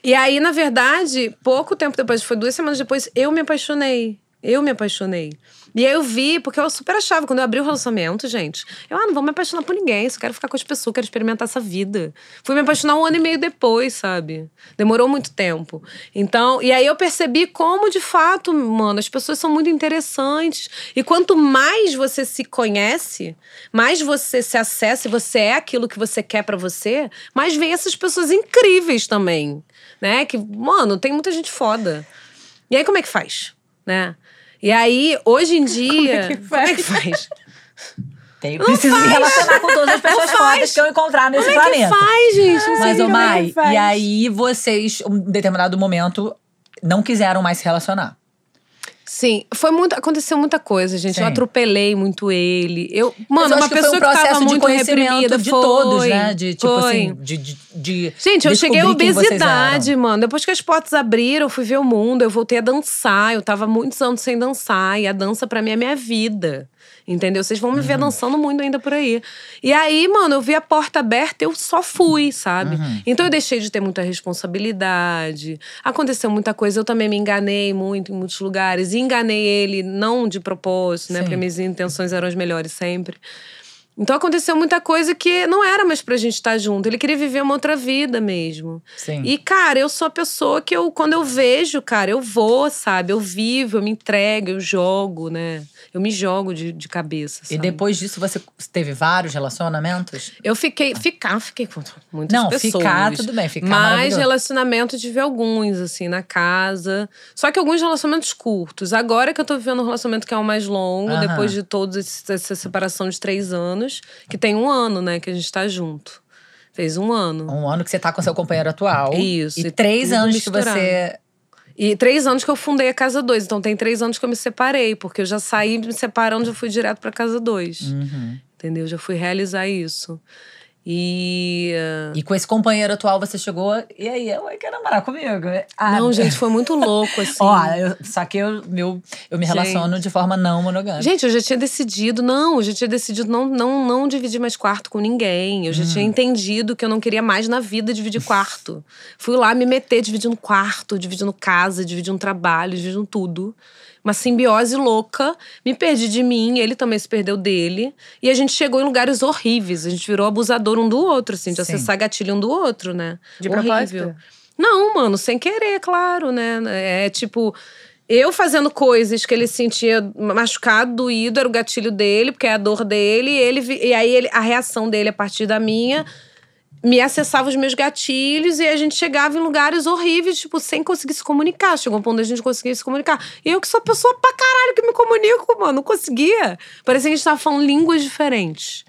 E aí, na verdade, pouco tempo depois, foi duas semanas depois, eu me apaixonei. Eu me apaixonei. E aí eu vi, porque eu super achava, quando eu abri o relacionamento, gente, eu, ah, não vou me apaixonar por ninguém, só quero ficar com as pessoas, quero experimentar essa vida. Fui me apaixonar um ano e meio depois, sabe? Demorou muito tempo. Então, e aí eu percebi como, de fato, mano, as pessoas são muito interessantes. E quanto mais você se conhece, mais você se acessa e você é aquilo que você quer pra você, mais vem essas pessoas incríveis também, né? Que, mano, tem muita gente foda. E aí como é que faz, né? E aí, hoje em <laughs> dia, que como é que faz? Tem, preciso me relacionar com todas as pessoas fodas que eu encontrar nesse Como é que planeta. faz, gente? Não sei Mas, ô como é que Mai, faz. e aí vocês, um determinado momento, não quiseram mais se relacionar. Sim, foi muito, aconteceu muita coisa, gente. Sim. Eu atropelei muito ele. Eu, mano, eu uma pessoa um que processo tava de muito reprimida de foi, todos, né? De tipo foi. assim, de, de, de Gente, eu cheguei à obesidade, mano. Depois que as portas abriram, eu fui ver o mundo, eu voltei a dançar. Eu tava muitos anos sem dançar. E a dança, pra mim, é minha vida. Entendeu? Vocês vão me Uhum. ver dançando muito ainda por aí. E aí, mano, eu vi a porta aberta, eu só fui, sabe? Uhum. Então eu deixei de ter muita responsabilidade. Aconteceu muita coisa. Eu também me enganei muito em muitos lugares. E enganei ele, não de propósito, né? Sim. Porque minhas intenções eram as melhores sempre. Então aconteceu muita coisa que não era mais pra gente estar junto. Ele queria viver uma outra vida mesmo. Sim. E, cara, eu sou a pessoa que eu, quando eu vejo, cara, eu vou, sabe? Eu vivo, eu me entrego, eu jogo, né? Eu me jogo de, de cabeça. E Sabe? depois disso, você teve vários relacionamentos? Eu fiquei. Ficar, fiquei com muitas Não, pessoas. ficar, tudo bem, ficar Mas maravilhoso. relacionamento tive alguns, assim, na casa. Só que alguns relacionamentos curtos. Agora que eu tô vivendo um relacionamento que é o mais longo, Aham. depois de toda essa separação de três anos, que tem um ano, né, que a gente tá junto. Fez um ano. Um ano que você tá com seu companheiro atual. Isso, E e três anos misturado. que você. E três anos que eu fundei a Casa 2. Então tem três anos que eu me separei, porque eu já saí me separando, já fui direto pra Casa 2. Uhum. Entendeu? Já fui realizar isso. E. E com esse companheiro atual você chegou. E aí, eu quer namorar comigo? Ah, Não, <laughs> gente, foi muito louco, assim. Ó, eu, só que eu, meu, eu me relaciono de forma não monogâmica. Gente, eu já tinha decidido, não, eu já tinha decidido não, não, não dividir mais quarto com ninguém. Eu já Hum. tinha entendido que eu não queria mais na vida dividir <laughs> quarto. Fui lá me meter dividindo quarto, dividindo casa, dividindo trabalho, dividindo tudo. Uma simbiose louca. Me perdi de mim, ele também se perdeu dele. E a gente chegou em lugares horríveis. A gente virou abusador um do outro, assim, de Sim. acessar gatilho um do outro, né? De Horrível. propósito? Não, mano, sem querer, claro, né? É tipo, eu fazendo coisas que ele sentia machucado, doído, era o gatilho dele, porque é a dor dele, e, ele, e aí ele, a reação dele a partir da minha me acessava os meus gatilhos e a gente chegava em lugares horríveis, tipo, sem conseguir se comunicar. Chegou um ponto onde a gente conseguia se comunicar. E eu que sou pessoa pra caralho que me comunico, mano, não conseguia. Parecia que a gente tava falando línguas diferentes.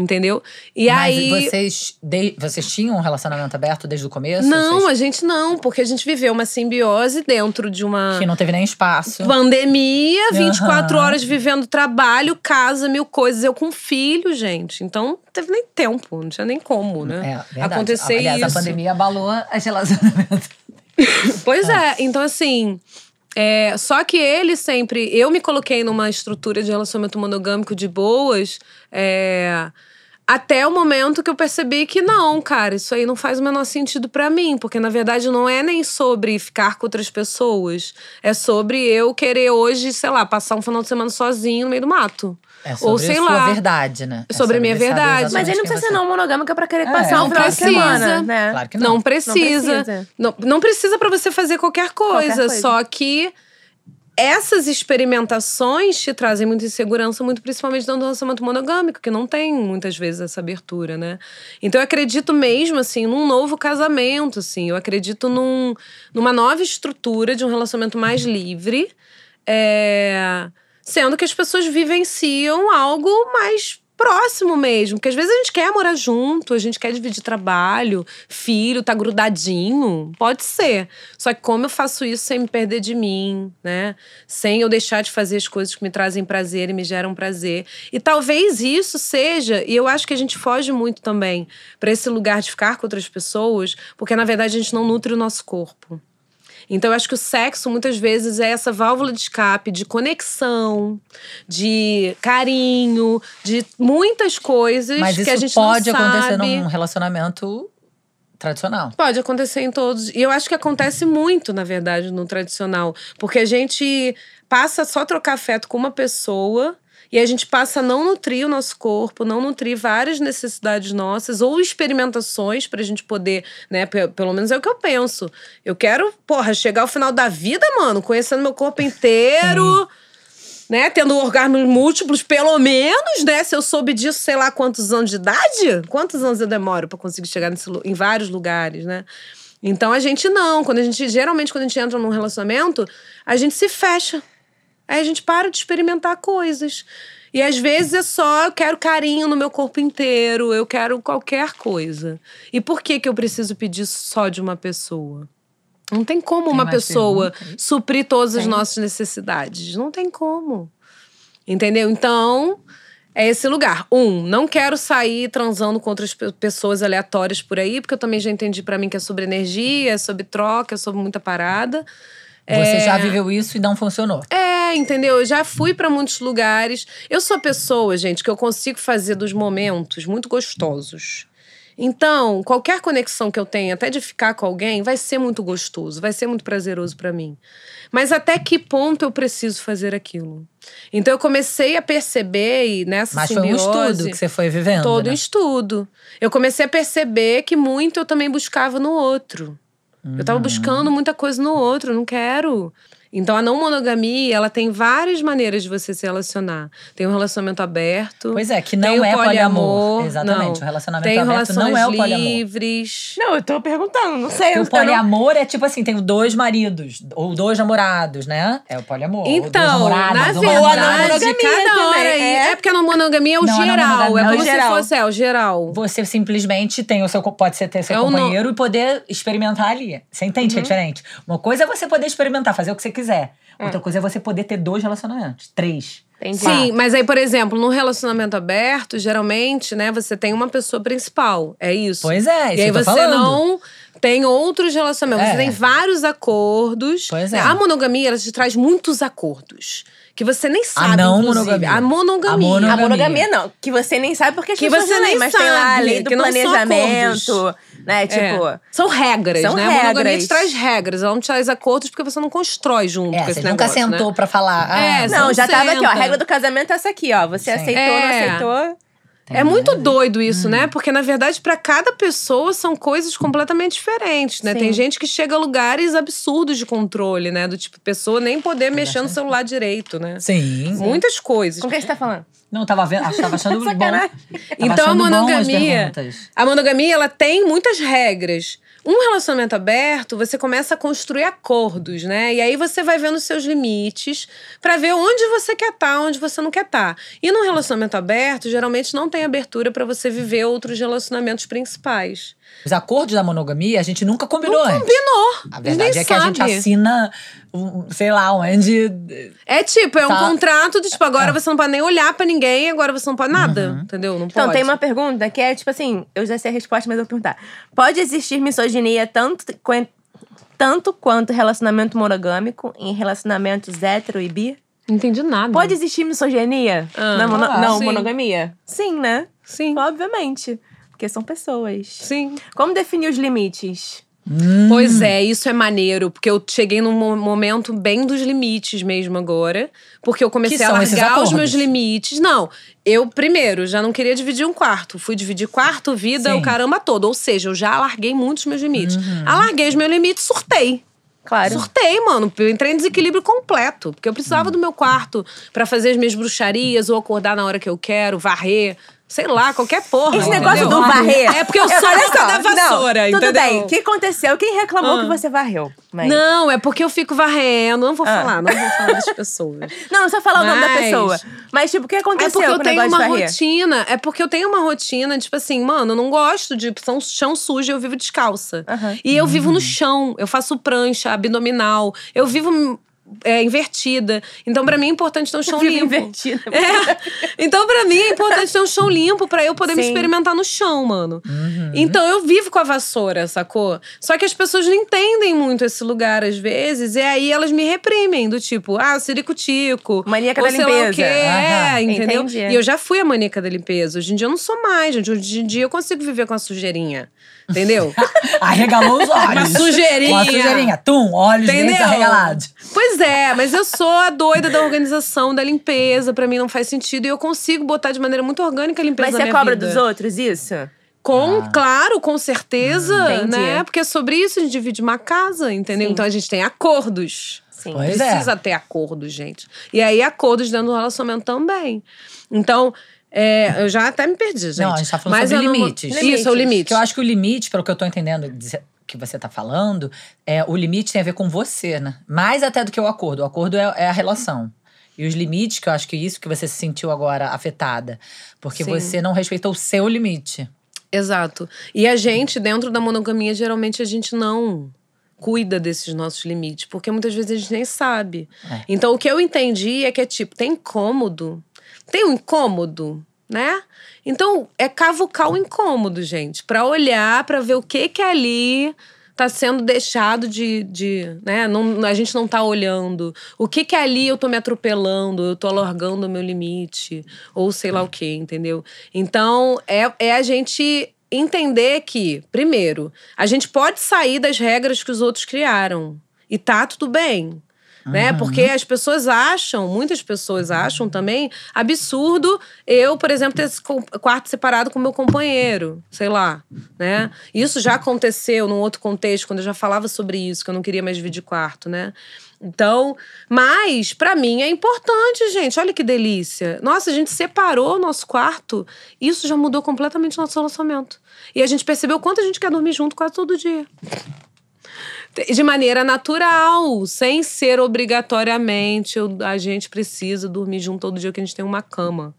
Entendeu? E Mas aí. vocês, de- vocês tinham um relacionamento aberto desde o começo? Não, Vocês- a gente não, porque a gente viveu uma simbiose dentro de uma Que não teve nem espaço. pandemia, 24 Aham. horas vivendo trabalho, casa, mil coisas. Eu com filho, gente. Então não teve nem tempo, não tinha nem como, né? É, verdade. Acontecer Aliás, isso. a pandemia abalou as relacionamentos. <laughs> Pois é, então assim. é, só que ele sempre. Eu me coloquei numa estrutura de relacionamento monogâmico de boas. é, até o momento que eu percebi que não, cara, isso aí não faz o menor sentido pra mim, porque na verdade não é nem sobre ficar com outras pessoas, é sobre eu querer hoje, sei lá, passar um final de semana sozinho no meio do mato. É sobre Ou sei sua lá. verdade, né? É Sobre a minha verdade. Mas ele não precisa ser é. não monogâmica pra querer É, passar não um final de semana, né? Claro que Não, não. precisa. precisa. Não, não precisa pra você fazer qualquer coisa, Qualquer coisa. Só que essas experimentações te trazem muita insegurança, muito principalmente dentro do relacionamento monogâmico, que não tem muitas vezes essa abertura, né? Então eu acredito mesmo, assim, num novo casamento, assim. Eu acredito num, numa nova estrutura de um relacionamento mais livre. é, Sendo que as pessoas vivenciam algo mais próximo mesmo. Porque às vezes a gente quer morar junto, a gente quer dividir trabalho, filho, tá grudadinho. Pode ser. Só que como eu faço isso sem me perder de mim, né? Sem eu deixar de fazer as coisas que me trazem prazer e me geram prazer. E talvez isso seja, e eu acho que a gente foge muito também para esse lugar de ficar com outras pessoas, porque na verdade a gente não nutre o nosso corpo. Então, eu acho que o sexo, muitas vezes, é essa válvula de escape de conexão, de carinho, de muitas coisas Mas que isso a gente pode não acontecer sabe. num relacionamento tradicional. Pode acontecer em todos. E eu acho que acontece muito, na verdade, no tradicional. Porque a gente passa só a trocar afeto com uma pessoa. E a gente passa a não nutrir o nosso corpo, não nutrir várias necessidades nossas ou experimentações pra gente poder, né? pe- Pelo menos é o que eu penso. Eu quero, porra, chegar ao final da vida, mano, conhecendo meu corpo inteiro, né? Tendo orgasmos múltiplos, pelo menos, né? Se eu soube disso, sei lá quantos anos de idade, quantos anos eu demoro pra conseguir chegar nesse, em vários lugares, né? Então a gente não. Quando a gente, geralmente, quando a gente entra num relacionamento, a gente se fecha. Aí a gente para de experimentar coisas. E às vezes é só, eu quero carinho no meu corpo inteiro, eu quero qualquer coisa. E por que, que eu preciso pedir só de uma pessoa? Não tem como Tem uma pessoa perguntas? suprir todas as Tem. nossas necessidades. Não tem como. Entendeu? Então, é esse lugar. Um, não quero sair transando com outras pe- pessoas aleatórias por aí, porque eu também já entendi pra mim que é sobre energia, é sobre troca, é sobre muita parada. Você já É. viveu isso e não funcionou. É, entendeu? Eu já fui pra muitos lugares. Eu sou a pessoa, gente, que eu consigo fazer dos momentos muito gostosos. Então, qualquer conexão que eu tenha, até de ficar com alguém, vai ser muito gostoso, vai ser muito prazeroso pra mim. Mas até que ponto eu preciso fazer aquilo? Então eu comecei a perceber e nessa Mas foi um simbiose, estudo que você foi vivendo. todo né? estudo. Eu comecei a perceber que muito eu também buscava no outro. Eu tava buscando muita coisa no outro, não quero. Então a não monogamia, ela tem várias maneiras de você se relacionar. Tem um relacionamento aberto. Pois é, que não o é poliamor. poliamor, Exatamente. não. O relacionamento Tem aberto relações não é o poliamor. livres. Não, eu tô perguntando, não sei. Porque o poliamor é tipo assim, tenho dois maridos, ou dois namorados, né? É o poliamor. ou Então, namoradas, na uma namorada. verdade, monogamia cada hora também, aí. é? É porque a não monogamia é o Não, a não geral. É é o como geral. se fosse é, o geral. Você simplesmente tem o seu pode ser ter seu É o no- companheiro e poder experimentar ali. Você entende Uhum. que é diferente? Uma coisa é você poder experimentar, fazer o que você quiser. Outra coisa é você poder ter dois relacionamentos, três. Entendi. Sim, mas aí, por exemplo, num relacionamento aberto, geralmente, né, você tem uma pessoa principal. É isso. Pois é, isso E aí que eu tô você falando. não tem outros relacionamentos. É. Você tem vários acordos. Pois é. A monogamia, ela te traz muitos acordos. Que você nem A sabe, não inclusive. monogamia. A monogamia. A monogamia. A monogamia não, que você nem sabe porque as Que você não nem mas tem lá a sabe, lei do não planejamento, né? É. Tipo, São regras, São né? A monogamia regras. te traz regras. Ela não te traz acordos porque você não constrói junto É, com você nunca negócio, sentou né? pra falar. Ah, É, não, não já tava aqui, ó. A senta. regra do casamento é essa aqui, ó. Você Sim. aceitou, É. não aceitou. É muito doido isso, Hum. né? Porque, na verdade, pra cada pessoa são coisas completamente diferentes, né? Sim. Tem gente que chega a lugares absurdos de controle, né? Do tipo, pessoa nem poder mexer no celular direito, né? Sim. Muitas coisas. Com quem você tá falando? Não, tava vendo, tava achando <laughs> bom. Tava Então a achando bom as monogamia, a monogamia ela tem muitas regras. Um relacionamento aberto, você começa a construir acordos, né? E aí você vai vendo os seus limites pra ver onde você quer estar, onde você não quer estar. E num relacionamento aberto, geralmente não tem abertura pra você viver outros relacionamentos principais. Os acordos da monogamia a gente nunca combinou antes. Combinou. A verdade Nem é que a gente sabe. assina, sei lá, onde. É tipo, é um Tá. contrato de tipo, agora você não pode nem olhar pra ninguém, agora você não pode nada, Uhum. entendeu? Não Então, pode. tem uma pergunta que é tipo assim: eu já sei a resposta, mas eu vou perguntar. Pode existir misoginia tanto, tanto quanto relacionamento monogâmico em relacionamentos hétero e bi? Não entendi nada. Pode existir misoginia Ah, na mono- ah, não, sim. monogamia? Sim, né? Sim. Obviamente. Porque são pessoas. Sim. Como definir os limites? Pois é, isso é maneiro, porque eu cheguei num mo- momento bem dos limites mesmo agora. Porque eu comecei a largar os meus limites. Não, eu primeiro já não queria dividir um quarto. Fui dividir quarto, vida, Sim. o caramba todo. Ou seja, eu já alarguei muitos meus limites. Uhum. Alarguei os meus limites, surtei. Claro. Surtei, mano. Eu entrei em desequilíbrio completo. Porque eu precisava do meu quarto pra fazer as minhas bruxarias, ou acordar na hora que eu quero, varrer. Sei lá, qualquer porra. Esse entendeu? negócio do varrer. É porque eu sou só, da vassoura, não, Tudo entendeu? bem. O que aconteceu? Quem reclamou Ah. que você varreu? Mas- Não, é porque eu fico varrendo. Não vou Ah. falar, não vou falar das pessoas. <laughs> Não, não precisa falar o nome da Mas- pessoa. Mas, tipo, o que É aconteceu porque eu tenho uma rotina. É porque eu tenho uma rotina, tipo assim, mano, eu não gosto de são chão sujo, eu vivo descalça. E eu vivo no chão, eu faço prancha, abdominal, eu vivo é, invertida. Então, pra mim é importante ter um chão limpo. invertida. É. <laughs> Então, pra mim, é importante ter um chão limpo pra eu poder me Sim. experimentar no chão, mano. Então, eu vivo com a vassoura, sacou? Só que as pessoas não entendem muito esse lugar, às vezes, e aí elas me reprimem, do tipo, ah, ciricutico. Maníaca da sei lá o limpeza. quê. É, entendeu? Entendi. E eu já fui a maníaca da limpeza. Hoje em dia eu não sou mais, gente. Hoje em dia eu consigo viver com a sujeirinha. Entendeu? <laughs> Arregalou os olhos. Uma sujeirinha. Uma sujeirinha. Tum, olhos, dentes Entendeu? arregalados. Pois é, mas eu sou a doida da organização, da limpeza. Pra mim não faz sentido. E eu consigo botar de maneira muito orgânica a limpeza Mas você cobra vida. dos outros isso? Com, Ah. claro, com certeza, Entendi. né? Porque sobre isso a gente divide uma casa, entendeu? Sim. Então a gente tem acordos. Sim. Pois é. Precisa ter acordos, gente. E aí, acordos dentro do relacionamento também. Então, é, eu já até me perdi, gente. Não, a gente tá falando Mas sobre eu não- limites. Isso, é o limite. Que eu acho que o limite, pelo que eu tô entendendo que você tá falando, é o limite tem a ver com você, né? Mais até do que o acordo. O acordo é, é a relação. E os limites, que eu acho que isso que você se sentiu agora afetada. Porque Sim. você não respeitou o seu limite. Exato. E a gente, dentro da monogamia, geralmente a gente não cuida desses nossos limites, porque muitas vezes a gente nem sabe. É. Então, o que eu entendi é que é tipo, tem incômodo, tem um incômodo, né? Então, é cavucar o incômodo, gente, Pra olhar, pra ver o que que ali tá sendo deixado de, de né? Não, a gente não tá olhando. O que que ali eu tô me atropelando, eu tô alargando o meu limite, ou sei lá o que, entendeu? Então, é, é a gente entender que, primeiro, a gente pode sair das regras que os outros criaram. E tá tudo bem. Né? Porque as pessoas acham, muitas pessoas acham também absurdo eu, por exemplo, ter esse quarto separado com meu companheiro, sei lá, né? Isso já aconteceu num outro contexto, quando eu já falava sobre isso, que eu não queria mais dividir quarto, né? Então, mas pra mim é importante, gente. Olha que delícia. Nossa, a gente separou o nosso quarto. Isso já mudou completamente o nosso relacionamento. E a gente percebeu o quanto a gente quer dormir junto quase todo dia. De maneira natural, sem ser obrigatoriamente. a gente precisa dormir junto todo dia, que a gente tem uma cama.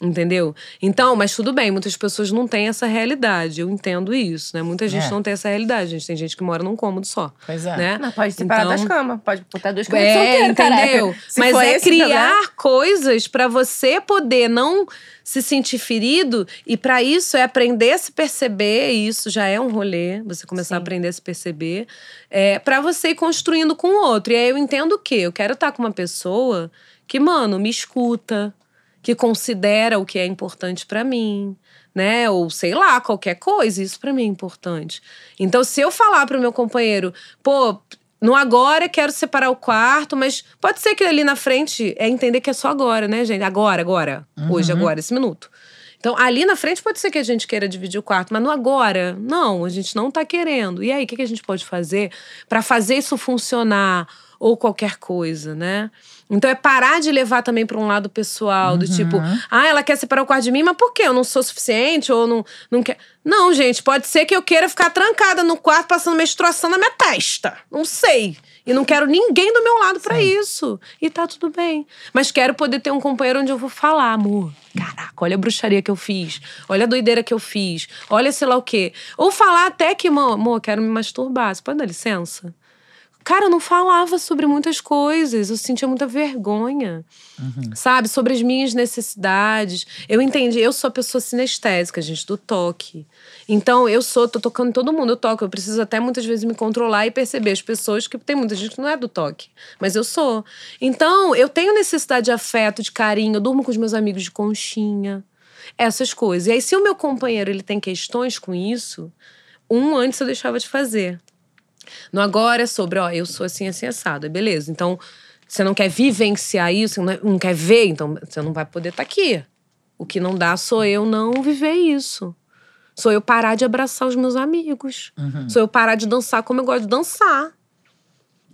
Entendeu? Então, mas tudo bem, muitas pessoas não têm essa realidade. Eu entendo isso, né? Muita gente É. não tem essa realidade. Gente, tem gente que mora num cômodo só. Pois é. Né? Não, pode separar Então- das camas. Pode botar duas camas É, solteiras, entendeu? Mas é problema- criar coisas pra você poder não se sentir ferido e pra isso é aprender a se perceber, e isso já é um rolê, você começar a Sim. aprender a se perceber, é, para você ir construindo com o outro. E aí eu entendo o quê? Eu quero estar com uma pessoa que, mano, me escuta, que considera o que é importante pra mim, né? Ou sei lá, qualquer coisa, isso pra mim é importante. Então, se eu falar pro meu companheiro, pô, no agora quero separar o quarto, mas pode ser que ali na frente é entender que é só agora, né, gente? Agora, agora. Hoje, agora, esse minuto. Então, ali na frente pode ser que a gente queira dividir o quarto, mas no agora, não, a gente não tá querendo. E aí, o que, que a gente pode fazer pra fazer isso funcionar? Ou qualquer coisa, né? Então é parar de levar também pra um lado pessoal, do tipo, ah, ela quer separar o quarto de mim, mas por quê? Eu não sou suficiente ou não, não quer. Não, gente, pode ser que eu queira ficar trancada no quarto passando menstruação na minha testa. Não sei. E não quero ninguém do meu lado pra isso. E tá tudo bem. Mas quero poder ter um companheiro onde eu vou falar, amor. Caraca, olha a bruxaria que eu fiz. Olha a doideira que eu fiz. Olha sei lá o quê. Ou falar até que, amor, amor, quero me masturbar. Você pode dar licença? Cara, eu não falava sobre muitas coisas, eu sentia muita vergonha, sabe? Sobre as minhas necessidades. Eu entendi, eu sou a pessoa sinestésica, gente, do toque. Então, eu sou, tô tocando todo mundo, eu toco. Eu preciso até muitas vezes me controlar e perceber as pessoas que tem muita gente que não é do toque, mas eu sou. Então, eu tenho necessidade de afeto, de carinho, eu durmo com os meus amigos de conchinha, essas coisas. E aí, se o meu companheiro ele tem questões com isso, um antes eu deixava de fazer. No agora é sobre, ó, eu sou assim, assim, assado. Aí Beleza. Então, você não quer vivenciar isso, você não, é, não quer ver, então você não vai poder estar aqui. O que não dá sou eu não viver isso. Sou eu parar de abraçar os meus amigos. Sou eu parar de dançar como eu gosto de dançar.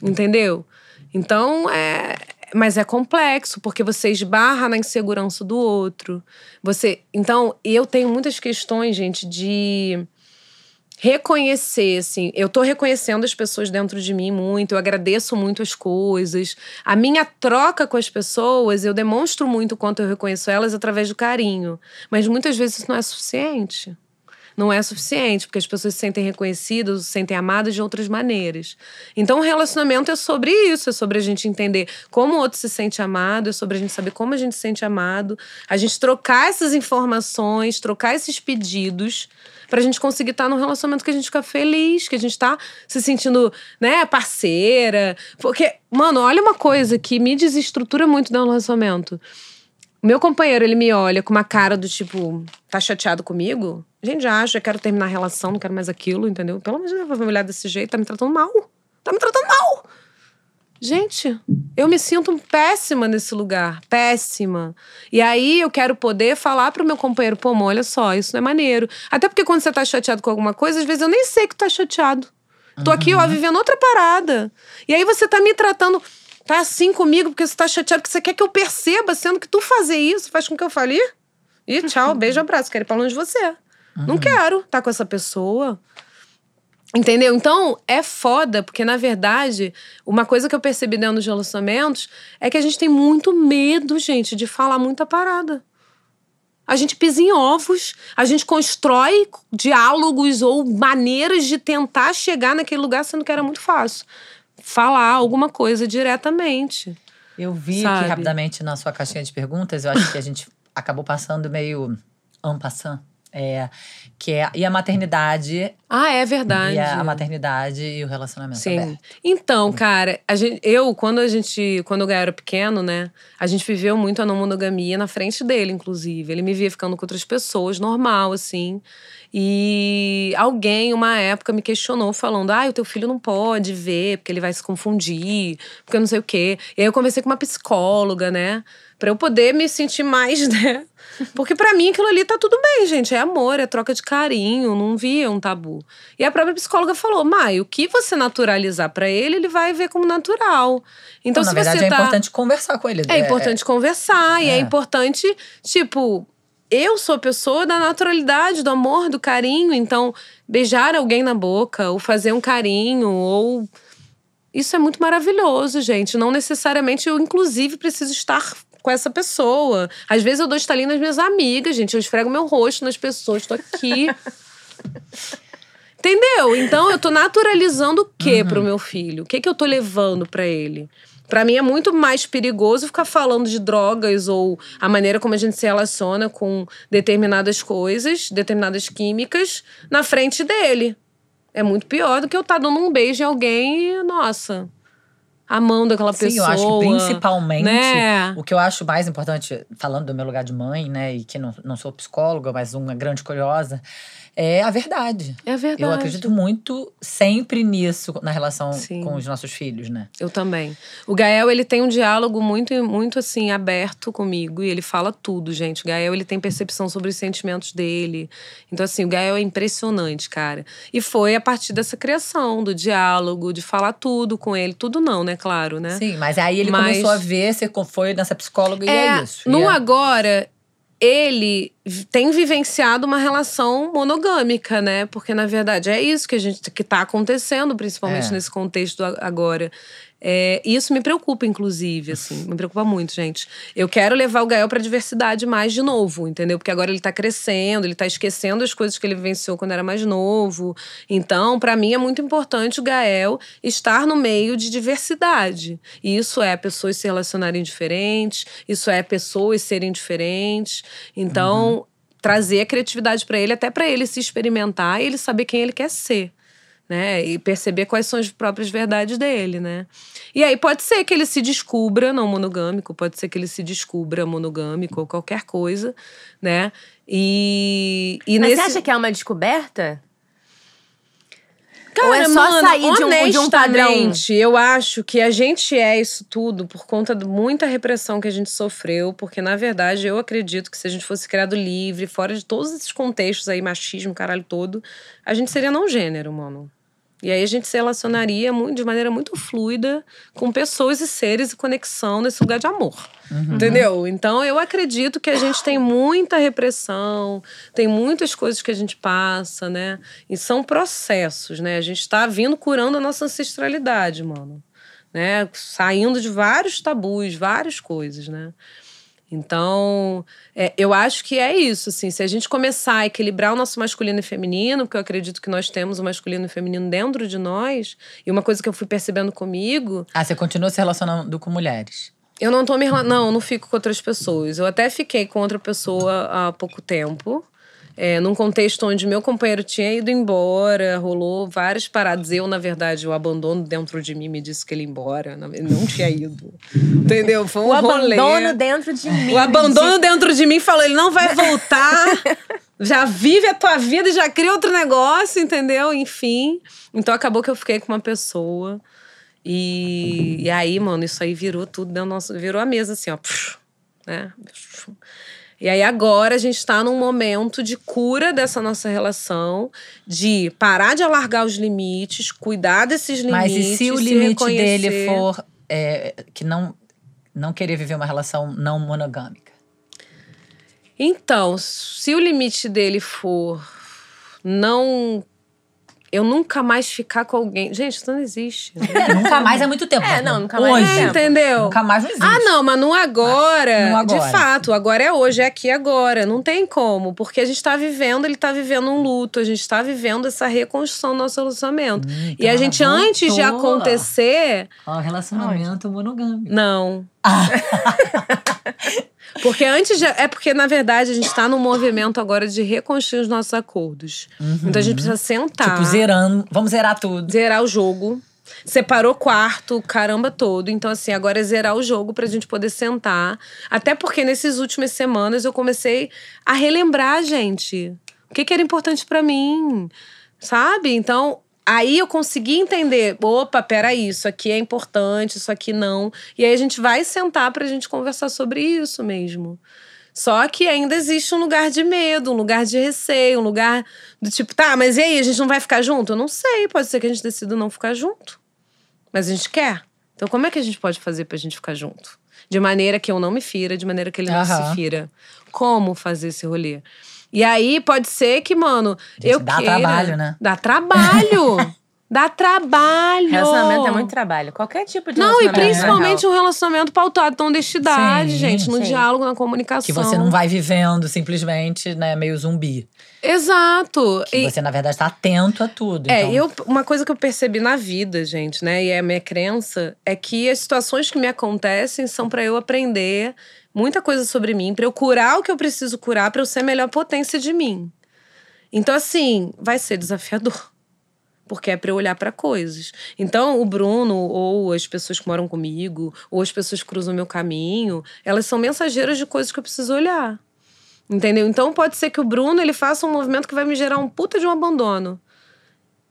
Entendeu? Então, é. Mas é complexo, porque você esbarra na insegurança do outro. Você. Então, eu tenho muitas questões, gente, de reconhecer, assim, eu tô reconhecendo as pessoas dentro de mim muito, eu agradeço muito as coisas. A minha troca com as pessoas, eu demonstro muito o quanto eu reconheço elas através do carinho. Mas muitas vezes isso não é suficiente. Não é suficiente, porque as pessoas se sentem reconhecidas, se sentem amadas de outras maneiras. Então, o relacionamento é sobre isso, é sobre a gente entender como o outro se sente amado, é sobre a gente saber como a gente se sente amado, a gente trocar essas informações, trocar esses pedidos pra gente conseguir estar num relacionamento que a gente fica feliz, que a gente tá se sentindo, né, parceira. Porque, mano, olha uma coisa que me desestrutura muito no relacionamento. Meu companheiro, ele me olha com uma cara do tipo, tá chateado comigo? Gente, já acho, eu quero terminar a relação, não quero mais aquilo, entendeu? Pelo amor de Deus, vai me olhar desse jeito, tá me tratando mal. Tá me tratando mal. Gente, eu me sinto péssima nesse lugar, péssima. E aí eu quero poder falar pro meu companheiro, pô, olha só, isso não é maneiro. Até porque quando você tá chateado com alguma coisa, às vezes eu nem sei que tu tá chateado. Tô aqui, ó, vivendo outra parada. E aí você tá me tratando, tá assim comigo porque você tá chateado, porque você quer que eu perceba, sendo que tu fazer isso faz com que eu fale, "Ih, Ih, tchau, beijo, abraço, quero ir pra longe de você. Não quero estar com essa pessoa. Entendeu? Então, é foda, porque na verdade, uma coisa que eu percebi dentro dos relacionamentos é que a gente tem muito medo, gente, de falar muita parada. A gente pisa em ovos, a gente constrói diálogos ou maneiras de tentar chegar naquele lugar, sendo que era muito fácil. Falar alguma coisa diretamente. Eu vi Sabe? aqui rapidamente na sua caixinha de perguntas, eu acho que a gente acabou passando meio en passant. É, que é e a maternidade Ah, é verdade. e a, a maternidade e o relacionamento Sim. aberto. Então, cara, a gente, eu, quando a gente. Quando o Gael era pequeno, né? A gente viveu muito a não monogamia na frente dele, inclusive. Ele me via ficando com outras pessoas, normal, assim. E alguém, uma época, me questionou, falando: ah, o teu filho não pode ver, porque ele vai se confundir, porque não sei o quê. E aí eu conversei com uma psicóloga, né? Pra eu poder me sentir mais, <laughs> né? Porque pra mim aquilo ali tá tudo bem, gente. É amor, é troca de carinho, não via um tabu. E a própria psicóloga falou: Mai, o que você naturalizar pra ele, ele vai ver como natural. Então, Então, se na verdade, você é tá. importante conversar com ele. É importante conversar e é É. importante, tipo, eu sou a pessoa da naturalidade, do amor, do carinho. Então, beijar alguém na boca, ou fazer um carinho, ou. Isso é muito maravilhoso, gente. Não necessariamente eu, inclusive, preciso estar com essa pessoa. Às vezes eu dou estalinho nas minhas amigas, gente. Eu esfrego meu rosto nas pessoas, tô aqui. <laughs> Entendeu? Então eu tô naturalizando o quê pro meu filho? O que que eu tô levando pra ele? Pra mim é muito mais perigoso ficar falando de drogas ou a maneira como a gente se relaciona com determinadas coisas, determinadas químicas na frente dele. É muito pior do que eu estar dando um beijo em alguém e, nossa, amando aquela Sim, pessoa. eu acho que principalmente né? o que eu acho mais importante, falando do meu lugar de mãe, né, e que não, não sou psicóloga, mas uma grande curiosa, é a verdade. É verdade. Eu acredito muito sempre nisso na relação Sim. com os nossos filhos, né? Eu também. O Gael, ele tem um diálogo muito, muito assim, aberto comigo. E ele fala tudo, gente. O Gael, ele tem percepção sobre os sentimentos dele. Então, assim, o Gael é impressionante, cara. E foi a partir dessa criação, do diálogo, de falar tudo com ele. Tudo não, né? Claro, né? Sim, mas aí ele Mas- começou a ver, você foi nessa psicóloga e é, isso. No é- agora, ele tem vivenciado uma relação monogâmica, né? Porque, na verdade, é isso que a gente que tá acontecendo, principalmente É. nesse contexto agora. É, isso me preocupa, inclusive, assim, me preocupa muito, gente. Eu quero levar o Gael pra diversidade mais de novo, entendeu? Porque agora ele tá crescendo, ele tá esquecendo as coisas que ele vivenciou quando era mais novo. Então, pra mim é muito importante o Gael estar no meio de diversidade. E isso é pessoas se relacionarem diferentes, isso é pessoas serem diferentes. Então, trazer a criatividade pra ele, até pra ele se experimentar e ele saber quem ele quer ser né? E perceber quais são as próprias verdades dele, né? E aí pode ser que ele se descubra não monogâmico, pode ser que ele se descubra monogâmico ou qualquer coisa, né? E, e Mas nesse você acha que é uma descoberta? Cara, Ou é só mano, sair de um- de um padrão? Eu acho que a gente é isso tudo por conta de muita repressão que a gente sofreu, porque na verdade eu acredito que se a gente fosse criado livre, fora de todos esses contextos aí, machismo, caralho todo, a gente seria não gênero, mano. E aí a gente se relacionaria muito, de maneira muito fluida com pessoas e seres e conexão nesse lugar de amor. Entendeu? Então eu acredito que a gente tem muita repressão, tem muitas coisas que a gente passa, né? E são processos, né? A gente tá vindo curando a nossa ancestralidade, mano. Né? Saindo de vários tabus, várias coisas, né? Então, é, eu acho que é isso, assim, se a gente começar a equilibrar o nosso masculino e feminino, porque eu acredito que nós temos o masculino e feminino dentro de nós, e uma coisa que eu fui percebendo comigo, Ah, você continua se relacionando com mulheres. eu não tô me não, eu não fico com outras pessoas. Eu até fiquei com outra pessoa há pouco tempo. É, num contexto onde meu companheiro tinha ido embora, rolou várias paradas. Eu, na verdade, o abandono dentro de mim me disse que ele ia embora. não tinha ido. Entendeu? Foi um O rolê. abandono dentro de mim. O abandono dentro de mim falou: ele não vai voltar. já vive a tua vida e já cria outro negócio, entendeu? Enfim. Então acabou que eu fiquei com uma pessoa. E, e aí, mano, isso aí virou tudo do nosso. Virou a mesa assim, ó. Né? E aí agora a gente tá num momento de cura dessa nossa relação, de parar de alargar os limites, cuidar desses limites. Mas e se o se limite dele for é, que não, não querer viver uma relação não monogâmica? Então, se o limite dele for não. Eu nunca mais ficar com alguém. Gente, isso não existe. É, <laughs> nunca mais é muito tempo. É, né? não, nunca mais é Hoje, tempo. Entendeu? Nunca mais não existe. Ah, não, mas no agora, No agora. de fato, agora é hoje, é aqui agora. Não tem como, porque a gente tá vivendo, ele tá vivendo um luto, a gente tá vivendo essa reconstrução do nosso relacionamento. e então a gente, antes de voltou. acontecer, Ó, relacionamento monogâmico. não. <laughs> Porque antes de, É porque, na verdade, a gente tá num movimento agora de reconstruir os nossos acordos. Então a gente precisa sentar. Tipo, zerando. Vamos zerar tudo. zerar o jogo. Separou quarto, caramba todo. Então, assim, agora é zerar o jogo pra gente poder sentar. Até porque nessas últimas semanas eu comecei a relembrar, gente, o que, que era importante pra mim, sabe? Então, aí eu consegui entender: opa, peraí, isso aqui é importante, isso aqui não. E aí a gente vai sentar pra gente conversar sobre isso mesmo. Só que ainda existe um lugar de medo, um lugar de receio, um lugar do tipo, tá, mas e aí, a gente não vai ficar junto? Eu não sei, pode ser que a gente decida não ficar junto. Mas a gente quer. Então, como é que a gente pode fazer pra gente ficar junto? De maneira que eu não me fira, de maneira que ele não Aham. se fira. Como fazer esse rolê? E aí, pode ser que, mano, Gente, eu dá queira... trabalho, né? Dá trabalho! <laughs> Dá trabalho. Relacionamento é muito trabalho. Qualquer tipo de Não, e relacionamento. principalmente um relacionamento pautado na honestidade, Sim, gente, no sim. diálogo, na comunicação. Que você não vai vivendo simplesmente, né, meio zumbi. Exato. Que E- você, na verdade, tá atento a tudo. É, então, eu, uma coisa que eu percebi na vida, gente, né, e é a minha crença, é que as situações que me acontecem são pra eu aprender muita coisa sobre mim, pra eu curar o que eu preciso curar, pra eu ser a melhor potência de mim. Então, assim, vai ser desafiador. Porque é pra eu olhar pra coisas. Então, o Bruno, ou as pessoas que moram comigo, ou as pessoas que cruzam o meu caminho, elas são mensageiras de coisas que eu preciso olhar. Entendeu? Então, pode ser que o Bruno ele faça um movimento que vai me gerar um puta de um abandono.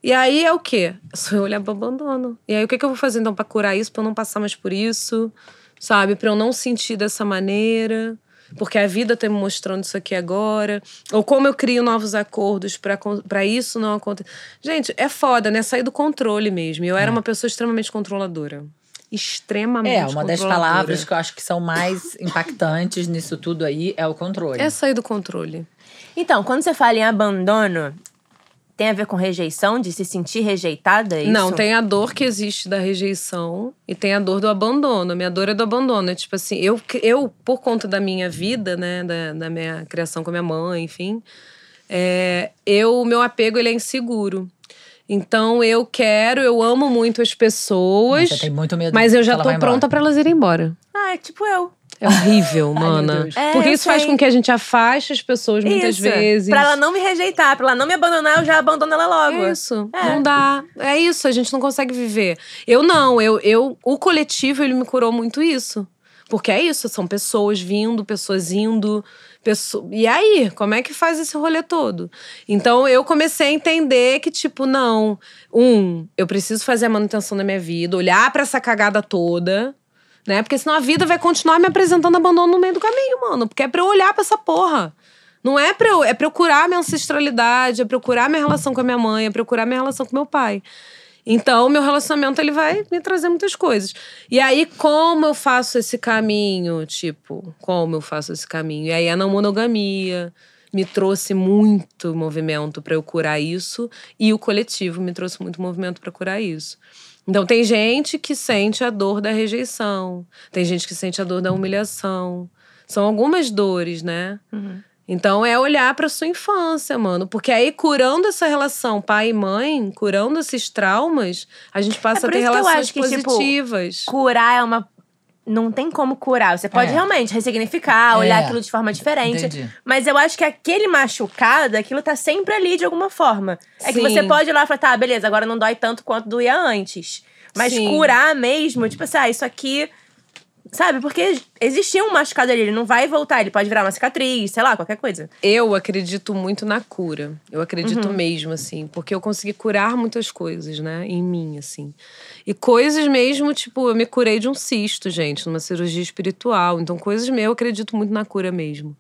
E aí é o quê? É só eu olhar pro abandono. E aí o que, que eu vou fazer então pra curar isso, eu não passar mais por isso? Sabe? Pra eu não sentir dessa maneira. Porque a vida tá me mostrando isso aqui agora. Ou como eu crio novos acordos pra isso não acontecer. Gente, é foda, né? Sair do controle mesmo. E Eu era uma pessoa extremamente controladora. Extremamente É, uma das palavras que eu acho que são mais <laughs> impactantes nisso tudo aí é o controle. É sair do controle. Então, quando você fala em abandono, tem a ver com rejeição, de se sentir rejeitada? é Não, isso? tem a dor que existe da rejeição e tem a dor do abandono. A minha dor é do abandono. É tipo assim, eu, eu por conta da minha vida, né, da, da minha criação com a minha mãe, enfim, é, eu, o meu apego ele é inseguro. Então eu quero, eu amo muito as pessoas, Você tem muito medo mas eu já tô pronta pra elas irem embora. Ah, é tipo eu. É horrível, mana. É, Porque isso faz com que a gente afaste as pessoas muitas Isso. vezes. Pra ela não me rejeitar, pra ela não me abandonar, eu já abandono ela logo. É isso. É. Não dá. É isso, a gente não consegue viver. Eu não, eu, eu o coletivo ele me curou muito isso. Porque é isso, são pessoas vindo, pessoas indo, pessoa... E aí, como é que faz esse rolê todo? Então eu comecei a entender que tipo, não, um, eu preciso fazer a manutenção da minha vida, olhar pra essa cagada toda, né? Porque senão a vida vai continuar me apresentando abandono no meio do caminho, mano, porque é pra eu olhar pra essa porra. Não é pra eu, é pra eu curar minha ancestralidade, é pra eu curar minha relação com a minha mãe, é pra eu curar minha relação com meu pai. Então, meu relacionamento ele vai me trazer muitas coisas. E aí, como eu faço esse caminho? Tipo, como eu faço esse caminho? E aí, a não monogamia me trouxe muito movimento pra eu curar isso, e o coletivo me trouxe muito movimento pra curar isso. Então, tem gente que sente a dor da rejeição, tem gente que sente a dor da humilhação. São algumas dores, né? Então é olhar pra sua infância, mano. Porque aí, curando essa relação pai e mãe, curando esses traumas, a gente passa É a ter que relações que, tipo, positivas. Curar é uma. Não tem como curar. Você pode É. realmente ressignificar, olhar É. aquilo de forma diferente. Entendi. Mas eu acho que aquele machucado, aquilo tá sempre ali de alguma forma. É que Sim. você pode ir lá e falar, tá, beleza, agora não dói tanto quanto doía antes. Mas Sim. curar mesmo, tipo assim, ah, isso aqui. Sabe? Porque existia um machucado ali, ele não vai voltar, ele pode virar uma cicatriz, sei lá, qualquer coisa. Eu acredito muito na cura. Eu acredito Uhum. mesmo, assim. Porque eu consegui curar muitas coisas, né? Em mim, assim. E coisas mesmo, tipo, eu me curei de um cisto, gente, numa cirurgia espiritual. Então, coisas mesmo, eu acredito muito na cura mesmo.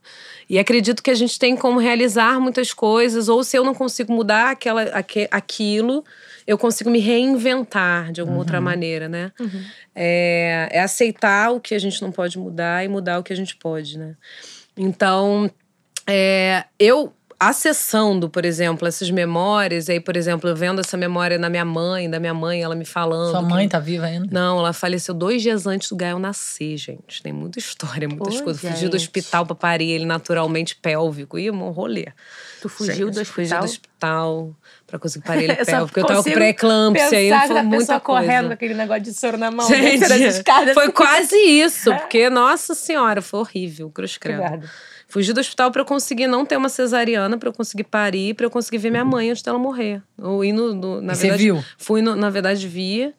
E acredito que a gente tem como realizar muitas coisas, ou se eu não consigo mudar aquela, aque- aquilo, eu consigo me reinventar de alguma outra maneira, né? É, é aceitar o que a gente não pode mudar e mudar o que a gente pode, né? Então, é, eu acessando, por exemplo, essas memórias, aí, por exemplo, eu vendo essa memória na minha mãe, da minha mãe, ela me falando. Sua que- mãe tá viva ainda? Não, ela faleceu dois dias antes do Gael nascer, gente. Tem muita história, muitas Pô, coisas. Fugi do gente. hospital pra parir ele naturalmente pélvico. Ia um rolê. Tu fugiu do Gente, Fugi hospital? do hospital pra conseguir parir ele <laughs> Eu só pélvico. Porque eu tava com pré-eclâmpsia. Aí Pensar foi muita pessoa coisa. correndo com aquele negócio de soro na mão, Gente, foi quase isso. <laughs> Porque, nossa senhora, foi horrível. Cruz credo. Fugi do hospital pra eu conseguir não ter uma cesariana, pra eu conseguir parir, pra eu conseguir ver minha mãe antes dela morrer. Ou ir no, no- na E você verdade, viu? Fui, no- na verdade, via,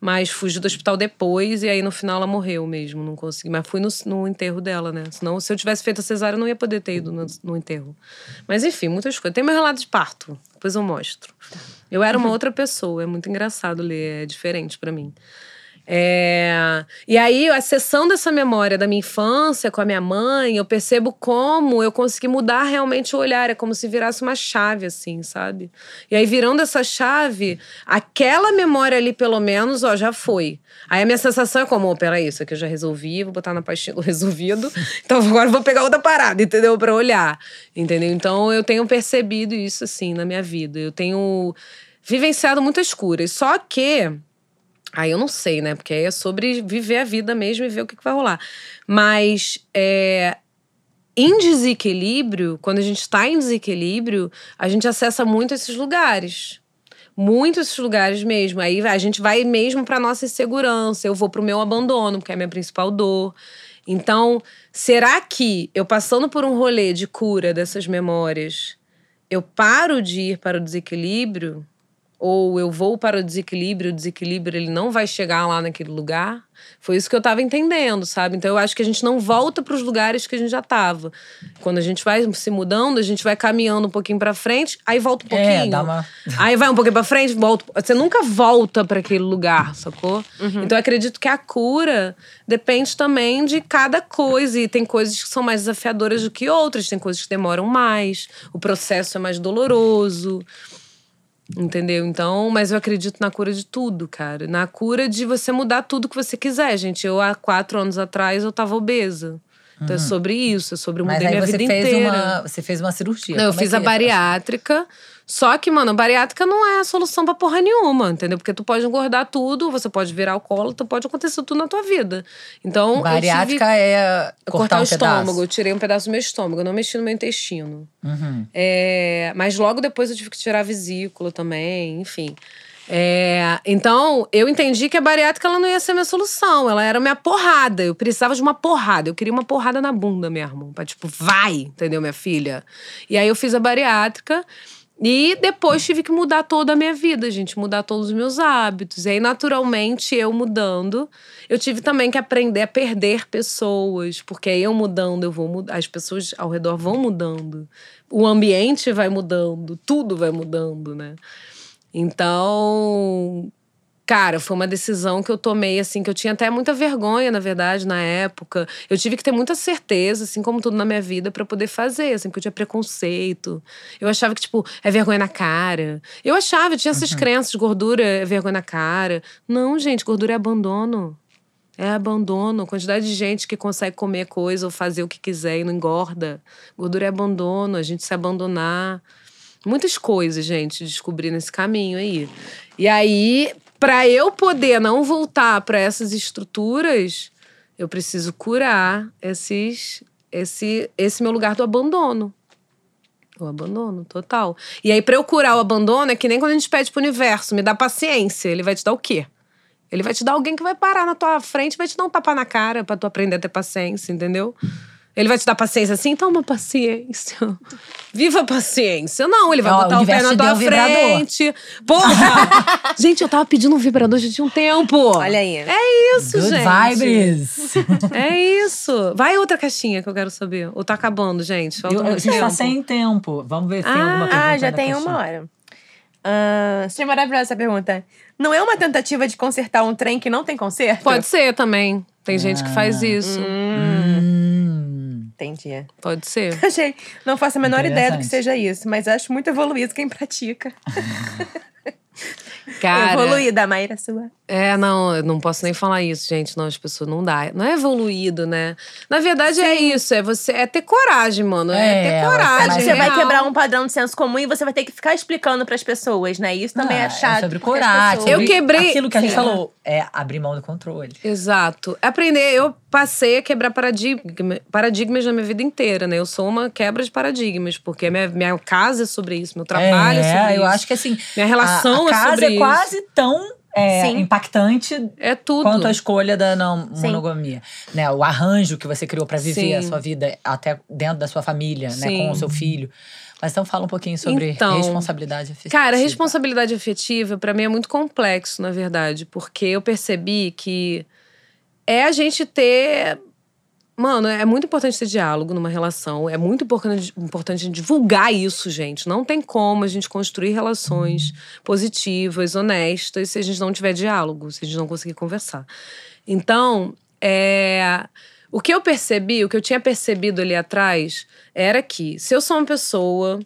mas fugi do hospital depois e aí no final ela morreu mesmo, não consegui. Mas fui no, no enterro dela, né? Senão, se eu tivesse feito a cesárea, eu não ia poder ter ido no, no enterro. Mas enfim, muitas coisas. Tem meu relato de parto, depois eu mostro. Eu era uma outra pessoa, é muito engraçado ler, é diferente pra mim. É, E aí, acessando essa memória da minha infância com a minha mãe, eu percebo como eu consegui mudar realmente o olhar. É como se virasse uma chave, assim, sabe? E aí, virando essa chave, aquela memória ali, pelo menos, ó, já foi. Aí a minha sensação é como, oh, peraí, isso aqui eu já resolvi, vou botar na pastinha do resolvido. <laughs> Então agora eu vou pegar outra parada, entendeu? Pra olhar. Entendeu? Então eu tenho percebido isso, assim, na minha vida. Eu tenho vivenciado muitas curas. Só que. Aí eu não sei, né? Porque aí é sobre viver a vida mesmo e ver o que, que vai rolar. Mas é, em desequilíbrio, quando a gente está em desequilíbrio, a gente acessa muito esses lugares. Muito esses lugares mesmo. Aí a gente vai mesmo para nossa insegurança. Eu vou pro meu abandono, porque é a minha principal dor. Então, será que eu passando por um rolê de cura dessas memórias, eu paro de ir para o desequilíbrio? Ou eu vou para o desequilíbrio, o desequilíbrio ele não vai chegar lá naquele lugar? Foi isso que eu tava entendendo, sabe? Então eu acho que a gente não volta para os lugares que a gente já tava. Quando a gente vai se mudando, a gente vai caminhando um pouquinho para frente, aí volta um pouquinho. É, dá uma. Aí vai um pouquinho pra frente, volta. Você nunca volta para aquele lugar, sacou? Então eu acredito que a cura depende também de cada coisa. E tem coisas que são mais desafiadoras do que outras, tem coisas que demoram mais, o processo é mais doloroso. Entendeu? Então, mas eu acredito na cura de tudo, cara. Na cura de você mudar tudo que você quiser, gente. Eu, há quatro anos atrás, eu tava obesa. Então é sobre isso, é sobre Uhum. Aí minha você vida fez inteira. uma. Você fez uma cirurgia. Não, eu é fiz que a é? bariátrica. Só que, mano, a bariátrica não é a solução pra porra nenhuma, entendeu? Porque tu pode engordar tudo, você pode virar alcoólatra, pode acontecer tudo na tua vida. Então, eu tive Bariátrica é cortar, cortar, o um estômago. pedaço. Eu tirei um pedaço do meu estômago, eu não mexi no meu intestino. Uhum. É, mas logo depois eu tive que tirar a vesícula também, enfim. É, então, eu entendi que a bariátrica ela não ia ser minha solução, ela era minha porrada. Eu precisava de uma porrada, eu queria uma porrada na bunda mesmo. Pra tipo, vai, entendeu, minha filha? E aí eu fiz a bariátrica. E depois tive que mudar toda a minha vida, gente, mudar todos os meus hábitos. E aí, naturalmente, eu mudando, eu tive também que aprender a perder pessoas, porque aí eu mudando, eu vou mudar, as pessoas ao redor vão mudando, o ambiente vai mudando, tudo vai mudando, né? Então, cara, foi uma decisão que eu tomei, assim, que eu tinha até muita vergonha, na verdade, na época. Eu tive que ter muita certeza, assim, como tudo na minha vida, pra poder fazer, assim, porque eu tinha preconceito. Eu achava que, tipo, é vergonha na cara. Eu achava, eu tinha essas crenças, gordura é vergonha na cara. Não, gente, gordura é abandono. É abandono. A quantidade de gente que consegue comer coisa ou fazer o que quiser e não engorda. Gordura é abandono, a gente se abandonar. Muitas coisas, gente, descobri nesse caminho aí. E aí, para eu poder não voltar para essas estruturas, eu preciso curar esses, esse, esse meu lugar do abandono. O abandono, total. E aí, pra eu curar o abandono, é que nem quando a gente pede pro universo, me dá paciência. Ele vai te dar o quê? Ele vai te dar alguém que vai parar na tua frente vai te dar um tapa na cara pra tu aprender a ter paciência, entendeu? Ele vai te dar paciência assim, toma paciência. Viva a paciência. Não, ele vai Ó, o botar o, pé universo na tua um frente. Porra! <laughs> gente, eu tava pedindo um vibrador já tinha um tempo. Olha aí. É isso, Good gente. vibes. <laughs> É isso. Vai outra caixinha que eu quero saber. Ou tá acabando, gente? Eu- a gente tá sem tempo. Vamos ver se tem alguma pergunta. Ah, já tem caixinha. uma hora. Ah, achei maravilhosa essa pergunta. Não é uma tentativa de consertar um trem que não tem conserto? Pode ser também. Tem gente que faz isso. Hum. Entendi. Pode ser. <laughs> Achei. Não faço a menor ideia do que seja isso, mas acho muito evoluído quem pratica. <laughs> Cara. Evoluída, a Maíra sua. É, não, eu não posso nem falar isso, gente. Não, as pessoas não dá. Não é evoluído, né? Na verdade, é isso. É você é ter coragem, mano. É, É, ter eu coragem. Você vai quebrar um padrão de senso comum e você vai ter que ficar explicando pras pessoas, né? Isso também Ah, é chato. sobre porque as coragem. pessoas- Eu sobre quebrei- Aquilo que a gente Sim. falou é abrir mão do controle. Exato. Aprender, eu passei a quebrar paradigma, paradigmas na minha vida inteira, né? Eu sou uma quebra de paradigmas, porque minha, minha casa é sobre isso, meu trabalho é, é, sobre eu isso. acho que assim. Minha relação a, a é casa sobre é isso. Quase tão é, impactante É tudo. quanto a escolha da não Sim. monogamia. Né? O arranjo que você criou pra viver Sim. a sua vida até dentro da sua família, né? Com o seu filho. Mas então fala um pouquinho sobre Então, responsabilidade afetiva. Cara, responsabilidade afetiva, pra mim, é muito complexo, na verdade, porque eu percebi que é a gente ter. Mano, é muito importante ter diálogo numa relação. É muito importante, divulgar isso, gente. Não tem como a gente construir relações positivas, honestas, se a gente não tiver diálogo, se a gente não conseguir conversar. Então, é. O que eu percebi, o que eu tinha percebido ali atrás, era que se eu sou uma pessoa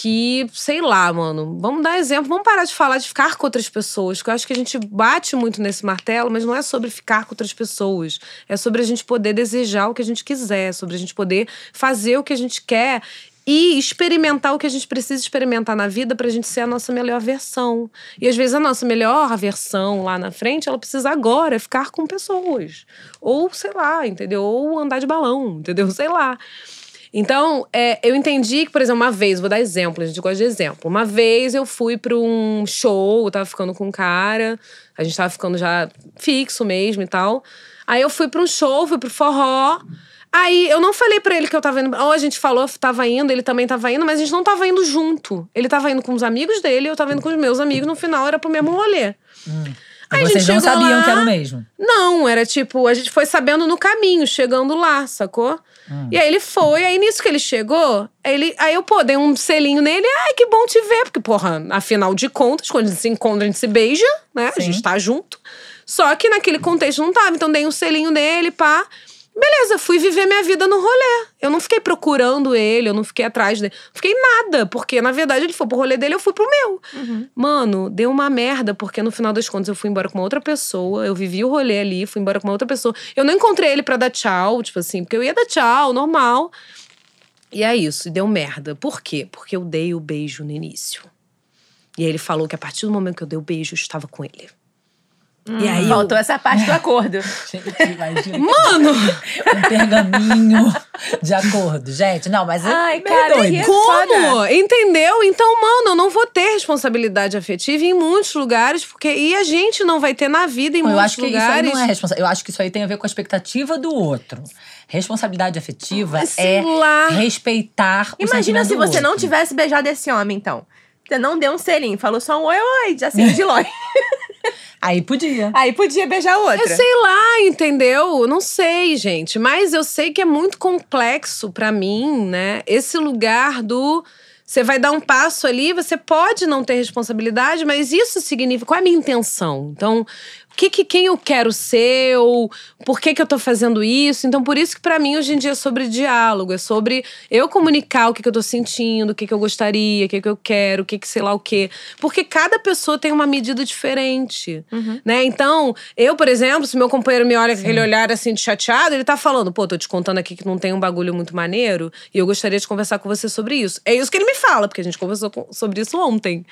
que, sei lá, mano, vamos dar exemplo, vamos parar de falar de ficar com outras pessoas, porque eu acho que a gente bate muito nesse martelo, mas não é sobre ficar com outras pessoas, é sobre a gente poder desejar o que a gente quiser, sobre a gente poder fazer o que a gente quer e experimentar o que a gente precisa experimentar na vida pra gente ser a nossa melhor versão. E às vezes a nossa melhor versão lá na frente, ela precisa agora ficar com pessoas. Ou, sei lá, entendeu? Ou andar de balão, entendeu? Sei lá. Então, é, eu entendi que, por exemplo, uma vez, vou dar exemplo, a gente gosta de exemplo. Uma vez eu fui pra um show, eu tava ficando com um cara, a gente tava ficando já fixo mesmo e tal. Aí eu fui pra um show, fui pro forró. Aí eu não falei pra ele que eu tava indo. Ou a gente falou, tava indo, ele também tava indo, mas a gente não tava indo junto. Ele tava indo com os amigos dele, eu tava indo com os meus amigos. No final era pro mesmo rolê. Aí a Vocês gente não sabiam lá- que era o mesmo. não, era tipo, a gente foi sabendo no caminho, chegando lá, sacou? E aí ele foi, aí nisso que ele chegou, ele, aí eu, pô, dei um selinho nele, ai, que bom te ver, porque, porra, afinal de contas, quando a gente se encontra, a gente se beija, né? A Sim. gente tá junto. Só que naquele contexto não tava, então dei um selinho nele, pá. Beleza, fui viver minha vida no rolê. Eu não fiquei procurando ele, eu não fiquei atrás dele. Fiquei nada, porque na verdade ele foi pro rolê dele, eu fui pro meu. Mano, deu uma merda, porque no final das contas eu fui embora com uma outra pessoa, eu vivi o rolê ali, fui embora com uma outra pessoa. Eu não encontrei ele pra dar tchau, tipo assim, porque eu ia dar tchau, normal. E é isso, e deu merda. Por quê? Porque eu dei o beijo no início. E aí ele falou que a partir do momento que eu dei o beijo, eu estava com ele. E aí eu- Faltou essa parte do acordo. <laughs> Gente, imagina. Mano! um pergaminho de acordo. Gente, não, mas é Ai, cara, doido. que- Como? Entendeu? Então, mano, eu não vou ter responsabilidade afetiva em muitos lugares, porque e a gente não vai ter na vida em Eu muitos acho que isso aí lugares. não é responsabilidade. Eu acho que isso aí tem a ver com a expectativa do outro. Responsabilidade afetiva Sei é lá. respeitar o Imagina se do você não outro. tivesse beijado esse homem, então. Você não deu um selinho, falou só um oi, oi, assim, de longe. <laughs> Aí podia. Aí podia beijar outra. Eu sei lá, entendeu? Eu Não sei, gente. Mas eu sei que é muito complexo pra mim, né? Esse lugar do. Você vai dar um passo ali, você pode não ter responsabilidade, mas isso significa. Qual é a minha intenção? Então, que, que quem eu quero ser? Ou por que, que eu tô fazendo isso? Então, por isso que pra mim hoje em dia é sobre diálogo, é sobre eu comunicar o que, que eu tô sentindo, o que, que eu gostaria, o que, que eu quero, o que, que sei lá o quê. Porque cada pessoa tem uma medida diferente, né? Então, eu, por exemplo, se meu companheiro me olha com aquele olhar assim de chateado, ele tá falando, pô, tô te contando aqui que não tem um bagulho muito maneiro e eu gostaria de conversar com você sobre isso. É isso que ele me fala, porque a gente conversou sobre isso ontem.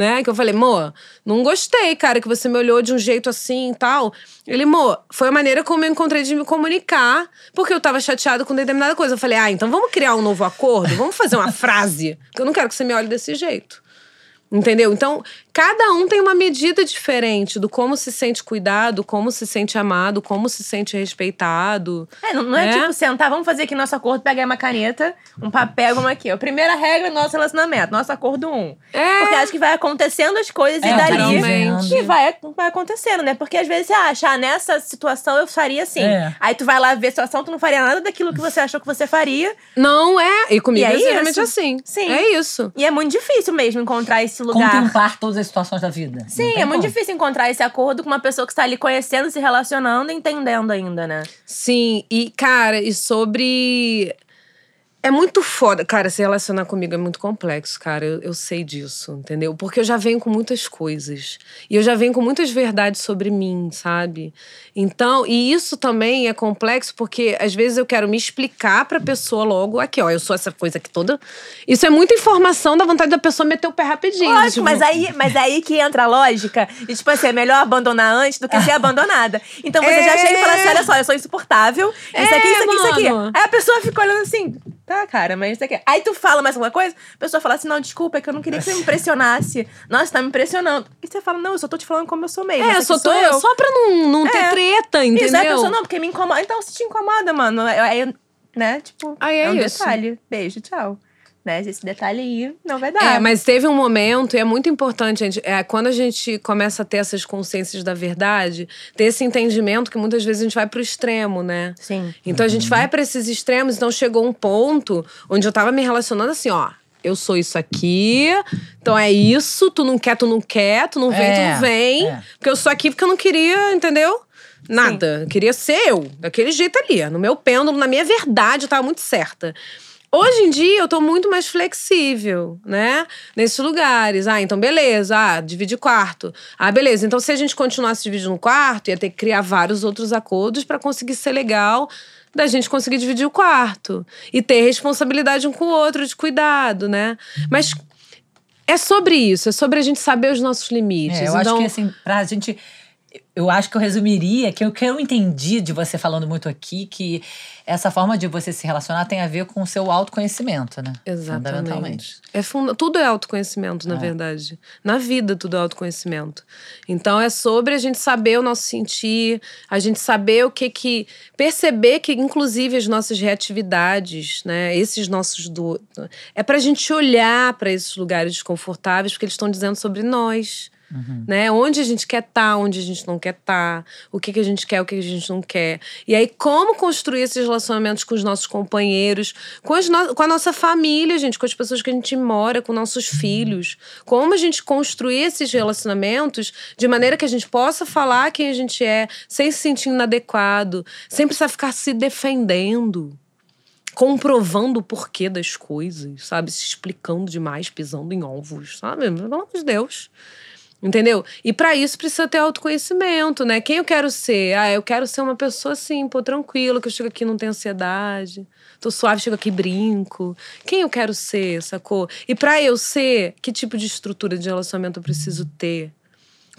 Né? Que eu falei, Mo, não gostei, cara, que você me olhou de um jeito assim e tal. Ele, Mo, foi a maneira como eu encontrei de me comunicar, porque eu tava chateado com determinada coisa. Eu falei, ah, então vamos criar um novo acordo? Vamos fazer uma frase? Porque eu não quero que você me olhe desse jeito. Entendeu? Então, cada um tem uma medida diferente do como se sente cuidado, como se sente amado, como se sente respeitado. É, não, não é, É. tipo sentar, vamos fazer aqui nosso acordo, pegar uma caneta, um papel, vamos aqui. ó. Primeira regra do nosso relacionamento, nosso acordo um. É. Porque acho que vai acontecendo as coisas É, e dali. naturalmente. E vai, vai acontecendo, né? Porque às vezes você acha, ah, nessa situação eu faria assim. É. Aí tu vai lá ver a situação, tu não faria nada daquilo que você achou que você faria. Não é. E comigo E é é exatamente isso. assim. Sim. É isso. E é muito difícil mesmo encontrar esse lugar. Contemplar todas as situações da vida. Sim, é muito como. difícil encontrar esse acordo com uma pessoa que está ali conhecendo, se relacionando e entendendo ainda, né? Sim, e cara, e sobre. É muito foda. Cara, se relacionar comigo é muito complexo, cara. Eu, eu sei disso, entendeu? Porque eu já venho com muitas coisas. E eu já venho com muitas verdades sobre mim, sabe? Então, e isso também é complexo porque às vezes eu quero me explicar pra pessoa logo. Aqui, ó, eu sou essa coisa aqui toda. Isso é muita informação, dá vontade da pessoa meter o pé rapidinho. Lógico, tipo, mas aí, mas aí que entra a lógica. E, tipo assim, é melhor abandonar antes do que ser abandonada. Então você já É. chega e fala assim: olha só, eu sou insuportável. Isso É, aqui, isso aqui, isso aqui. mano. Aí a pessoa fica olhando assim, tá, cara, mas isso aqui. Aí tu fala mais alguma coisa, a pessoa fala assim: não, desculpa, é que eu não queria que você me impressionasse. Nossa, tá me impressionando. E você fala: não, eu só tô te falando como eu sou mesmo. É, eu só tô. eu. Só pra não, não ter É. treta, entendeu? Isso, aí a pessoa, não, porque me incomoda. Então, se te incomoda, mano, aí, né, tipo, Aí é um isso. detalhe. Beijo, tchau. Né, esse detalhe aí não vai dar. É, mas teve um momento, e é muito importante, gente, é, quando a gente começa a ter essas consciências da verdade, ter esse entendimento que muitas vezes a gente vai pro extremo, né? Sim. Então a gente vai pra esses extremos, então chegou um ponto onde eu tava me relacionando assim, ó. Eu sou isso aqui, então é isso, tu não quer, tu não quer, tu não vem, tu É, não vem. é. Porque eu sou aqui porque eu não queria, entendeu? Nada. Eu queria ser eu, daquele jeito ali, no meu pêndulo, na minha verdade, eu tava muito certa. Hoje em dia eu tô muito mais flexível, né? Nesses lugares. Ah, então beleza. Ah, divide quarto. Ah, beleza. Então se a gente continuasse dividindo quarto, ia ter que criar vários outros acordos para conseguir ser legal da gente conseguir dividir o quarto e ter responsabilidade um com o outro de cuidado, né? Mas é sobre isso, é sobre a gente saber os nossos limites. É, eu então, acho que assim, pra gente. Eu acho que eu resumiria que o que eu entendi de você falando muito aqui, que essa forma de você se relacionar tem a ver com o seu autoconhecimento, né? Fundamentalmente. Exatamente. É funda tudo é autoconhecimento, na verdade. Na vida, tudo é autoconhecimento. Então, é sobre a gente saber o nosso sentir, a gente saber o que que. perceber que, inclusive, as nossas reatividades, né? Esses nossos. Do, é pra gente olhar para esses lugares desconfortáveis, porque eles estão dizendo sobre nós. Né? Onde a gente quer estar, onde a gente não quer estar, o que, que a gente quer, o que, que a gente não quer. E aí, como construir esses relacionamentos com os nossos companheiros, com, no- com a nossa família, gente, com as pessoas que a gente mora, com nossos filhos. Como a gente construir esses relacionamentos de maneira que a gente possa falar quem a gente é, sem se sentir inadequado, sem precisar ficar se defendendo comprovando o porquê das coisas, sabe? Se explicando demais, pisando em ovos, sabe? Pelo amor de Deus. Entendeu? E pra isso precisa ter autoconhecimento, né? Quem eu quero ser? Ah, eu quero ser uma pessoa assim, pô, tranquila, que eu chego aqui não tenho ansiedade. Tô suave, chego aqui brinco. Quem eu quero ser, sacou? E pra eu ser, que tipo de estrutura de relacionamento eu preciso ter?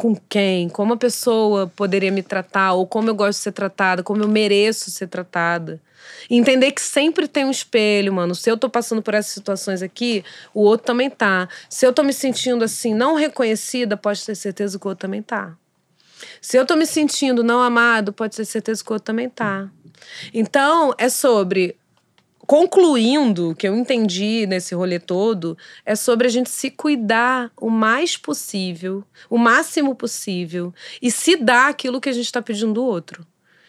Com quem, como a pessoa poderia me tratar, ou como eu gosto de ser tratada, como eu mereço ser tratada. Entender que sempre tem um espelho, mano. Se eu tô passando por essas situações aqui, o outro também tá. Se eu tô me sentindo assim, não reconhecida, pode ter certeza que o outro também tá. Se eu tô me sentindo não amado, pode ter certeza que o outro também tá. Então, é sobre concluindo, que eu entendi nesse rolê todo, é sobre a gente se cuidar o mais possível, o máximo possível, e se dar aquilo que a gente está pedindo do outro.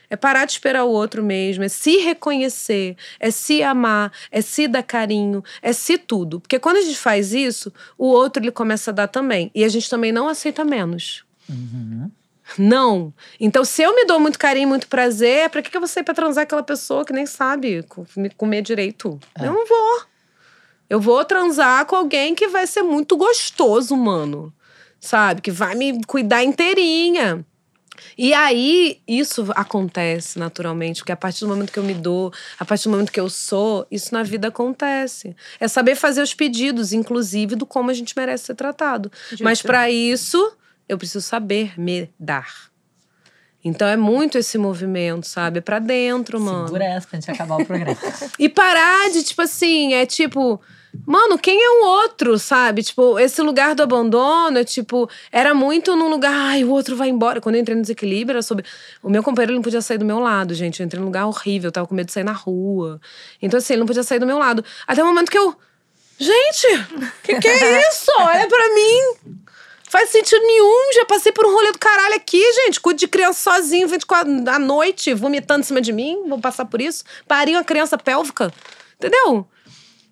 É parar de esperar o outro mesmo, é se reconhecer, é se amar, é se dar carinho, é se tudo. Porque quando a gente faz isso, o outro ele começa a dar também. E a gente também não aceita menos. Não. Então, se eu me dou muito carinho, muito prazer, pra que, que eu vou sair pra transar aquela pessoa que nem sabe co- me comer direito? Eu não vou. Eu vou transar com alguém que vai ser muito gostoso, mano. Sabe? Que vai me cuidar inteirinha. E aí, isso acontece naturalmente, porque a partir do momento que eu me dou, a partir do momento que eu sou, isso na vida acontece. É saber fazer os pedidos, inclusive, do como a gente merece ser tratado. Mas para isso, eu preciso saber me dar. Então é muito esse movimento, sabe? É pra dentro, mano. Segura essa pra gente acabar o programa. <laughs> E parar de, tipo assim, é tipo. Mano, quem é o outro, sabe? Tipo, esse lugar do abandono é tipo. Era muito num lugar, ai, o outro vai embora. Quando eu entrei no desequilíbrio, era sobre. O meu companheiro não podia sair do meu lado, gente. Eu entrei num lugar horrível, eu tava com medo de sair na rua. Então, assim, ele não podia sair do meu lado. Até o momento que eu. Gente, que que é isso? Olha pra mim. Faz sentido nenhum. Já passei por um rolê do caralho aqui, gente. Cuido de criança sozinho, 24 à noite, vomitando em cima de mim. Vou passar por isso. Pari uma criança pélvica. Entendeu?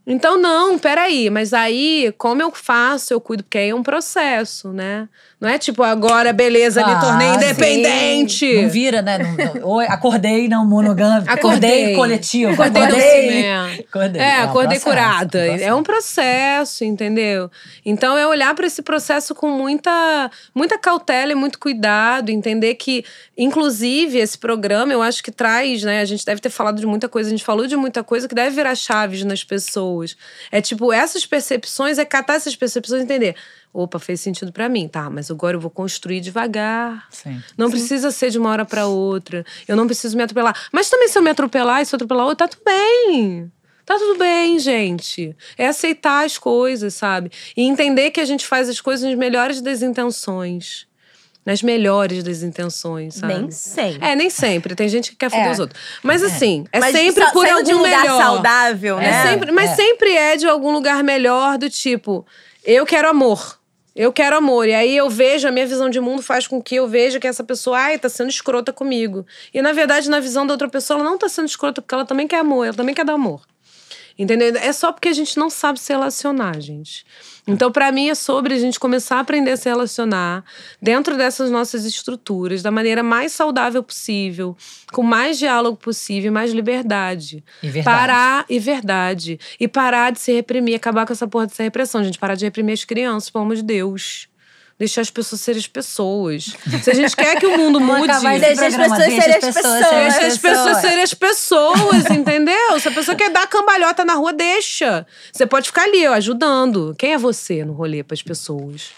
Então, não, peraí. Mas aí, como eu faço, eu cuido, porque aí é um processo, né? Não é tipo, agora, beleza, me tornei Ah, sim. independente. Não vira, né? Não, não, ou acordei não monogâmico. Acordei. coletivo. Acordei Acordei. acordei. É, um acordei processo, curada. um. É um processo, entendeu? Então é olhar para esse processo com muita, muita cautela e muito cuidado, entender que, inclusive, esse programa eu acho que traz, né? A gente deve ter falado de muita coisa, a gente falou de muita coisa que deve virar chaves nas pessoas. É tipo, essas percepções, é catar essas percepções e entender. Opa, fez sentido para mim, tá? Mas agora eu vou construir devagar. Sim. Não precisa ser de uma hora para outra. Eu não preciso me atropelar. Mas também se eu me atropelar e se eu atropelar outra, tá tudo bem. Tá tudo bem, gente. É aceitar as coisas, sabe? E entender que a gente faz as coisas nas melhores das intenções. Nas melhores das intenções, sabe? Nem sempre. É, nem sempre. Tem gente que quer foder É. os outros. Mas assim, é Mas sempre por algum de um lugar melhor. saudável, É né? sempre, mas É. sempre é de algum lugar melhor do tipo, eu quero amor. Eu quero amor. E aí eu vejo, a minha visão de mundo faz com que eu veja que essa pessoa, ai, tá sendo escrota comigo. E na verdade, na visão da outra pessoa, ela não tá sendo escrota porque ela também quer amor, ela também quer dar amor. Entendeu? É só porque a gente não sabe se relacionar, gente. Então, pra mim, é sobre a gente começar a aprender a se relacionar dentro dessas nossas estruturas, da maneira mais saudável possível, com mais diálogo possível, mais liberdade. E verdade. Parar e verdade. E parar de se reprimir, acabar com essa porra dessa repressão, gente. Parar de reprimir as crianças, pelo amor de Deus. Deixar as pessoas serem as pessoas. Se a gente quer que o mundo <laughs> mude. Deixa as pessoas serem as pessoas. Deixa as pessoas serem as pessoas, entendeu? Se a pessoa quer dar cambalhota na rua, deixa. Você pode ficar ali, ó, ajudando. Quem é você no rolê pras pessoas?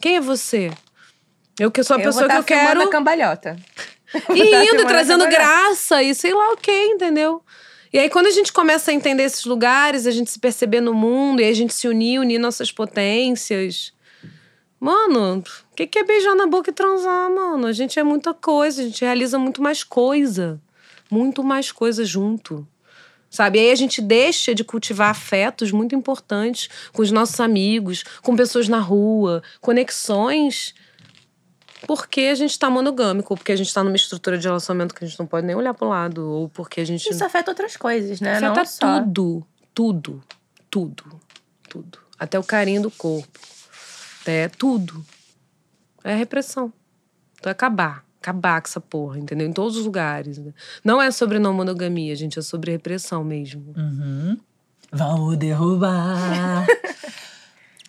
Quem é você? Eu que sou a Eu pessoa vou que eu quero. a cambalhota. <laughs> E indo, trazendo graça e sei lá o que, entendeu? E aí, quando a gente começa a entender esses lugares, a gente se perceber no mundo e a gente se unir, unir nossas potências. Mano, o que, que é beijar na boca e transar, mano? A gente é muita coisa, a gente realiza muito mais coisa. Muito mais coisa junto. Sabe? E aí a gente deixa de cultivar afetos muito importantes com os nossos amigos, com pessoas na rua, conexões porque a gente tá monogâmico, ou porque a gente tá numa estrutura de relacionamento que a gente não pode nem olhar pro lado, ou porque a gente. Isso afeta outras coisas, né? afeta não só. tudo, tudo, tudo, tudo. Até o carinho do corpo. Até tudo. É repressão. Então é acabar. Acabar com essa porra, entendeu? Em todos os lugares. né? Não é sobre não monogamia, gente, é sobre repressão mesmo. Uhum. Vamos derrubar.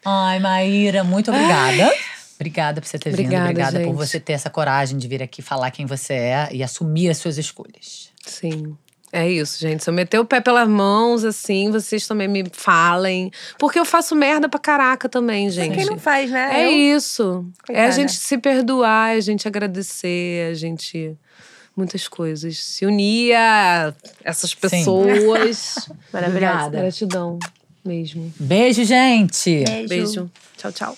Ai, Maíra, muito obrigada. Obrigada por você ter vindo. Obrigada, Obrigada por gente. você ter essa coragem de vir aqui falar quem você é e assumir as suas escolhas. Sim. É isso, gente. Se eu meter o pé pelas mãos, assim, vocês também me falem. Porque eu faço merda pra caraca também, gente. Quem não faz, né? É Eu- isso. É Coitada. a gente se perdoar, é a gente agradecer, a gente. Muitas coisas. Se unir a essas pessoas. <laughs> Maravilhosa. Gratidão mesmo. Beijo, gente. Beijo. Beijo. Tchau, tchau.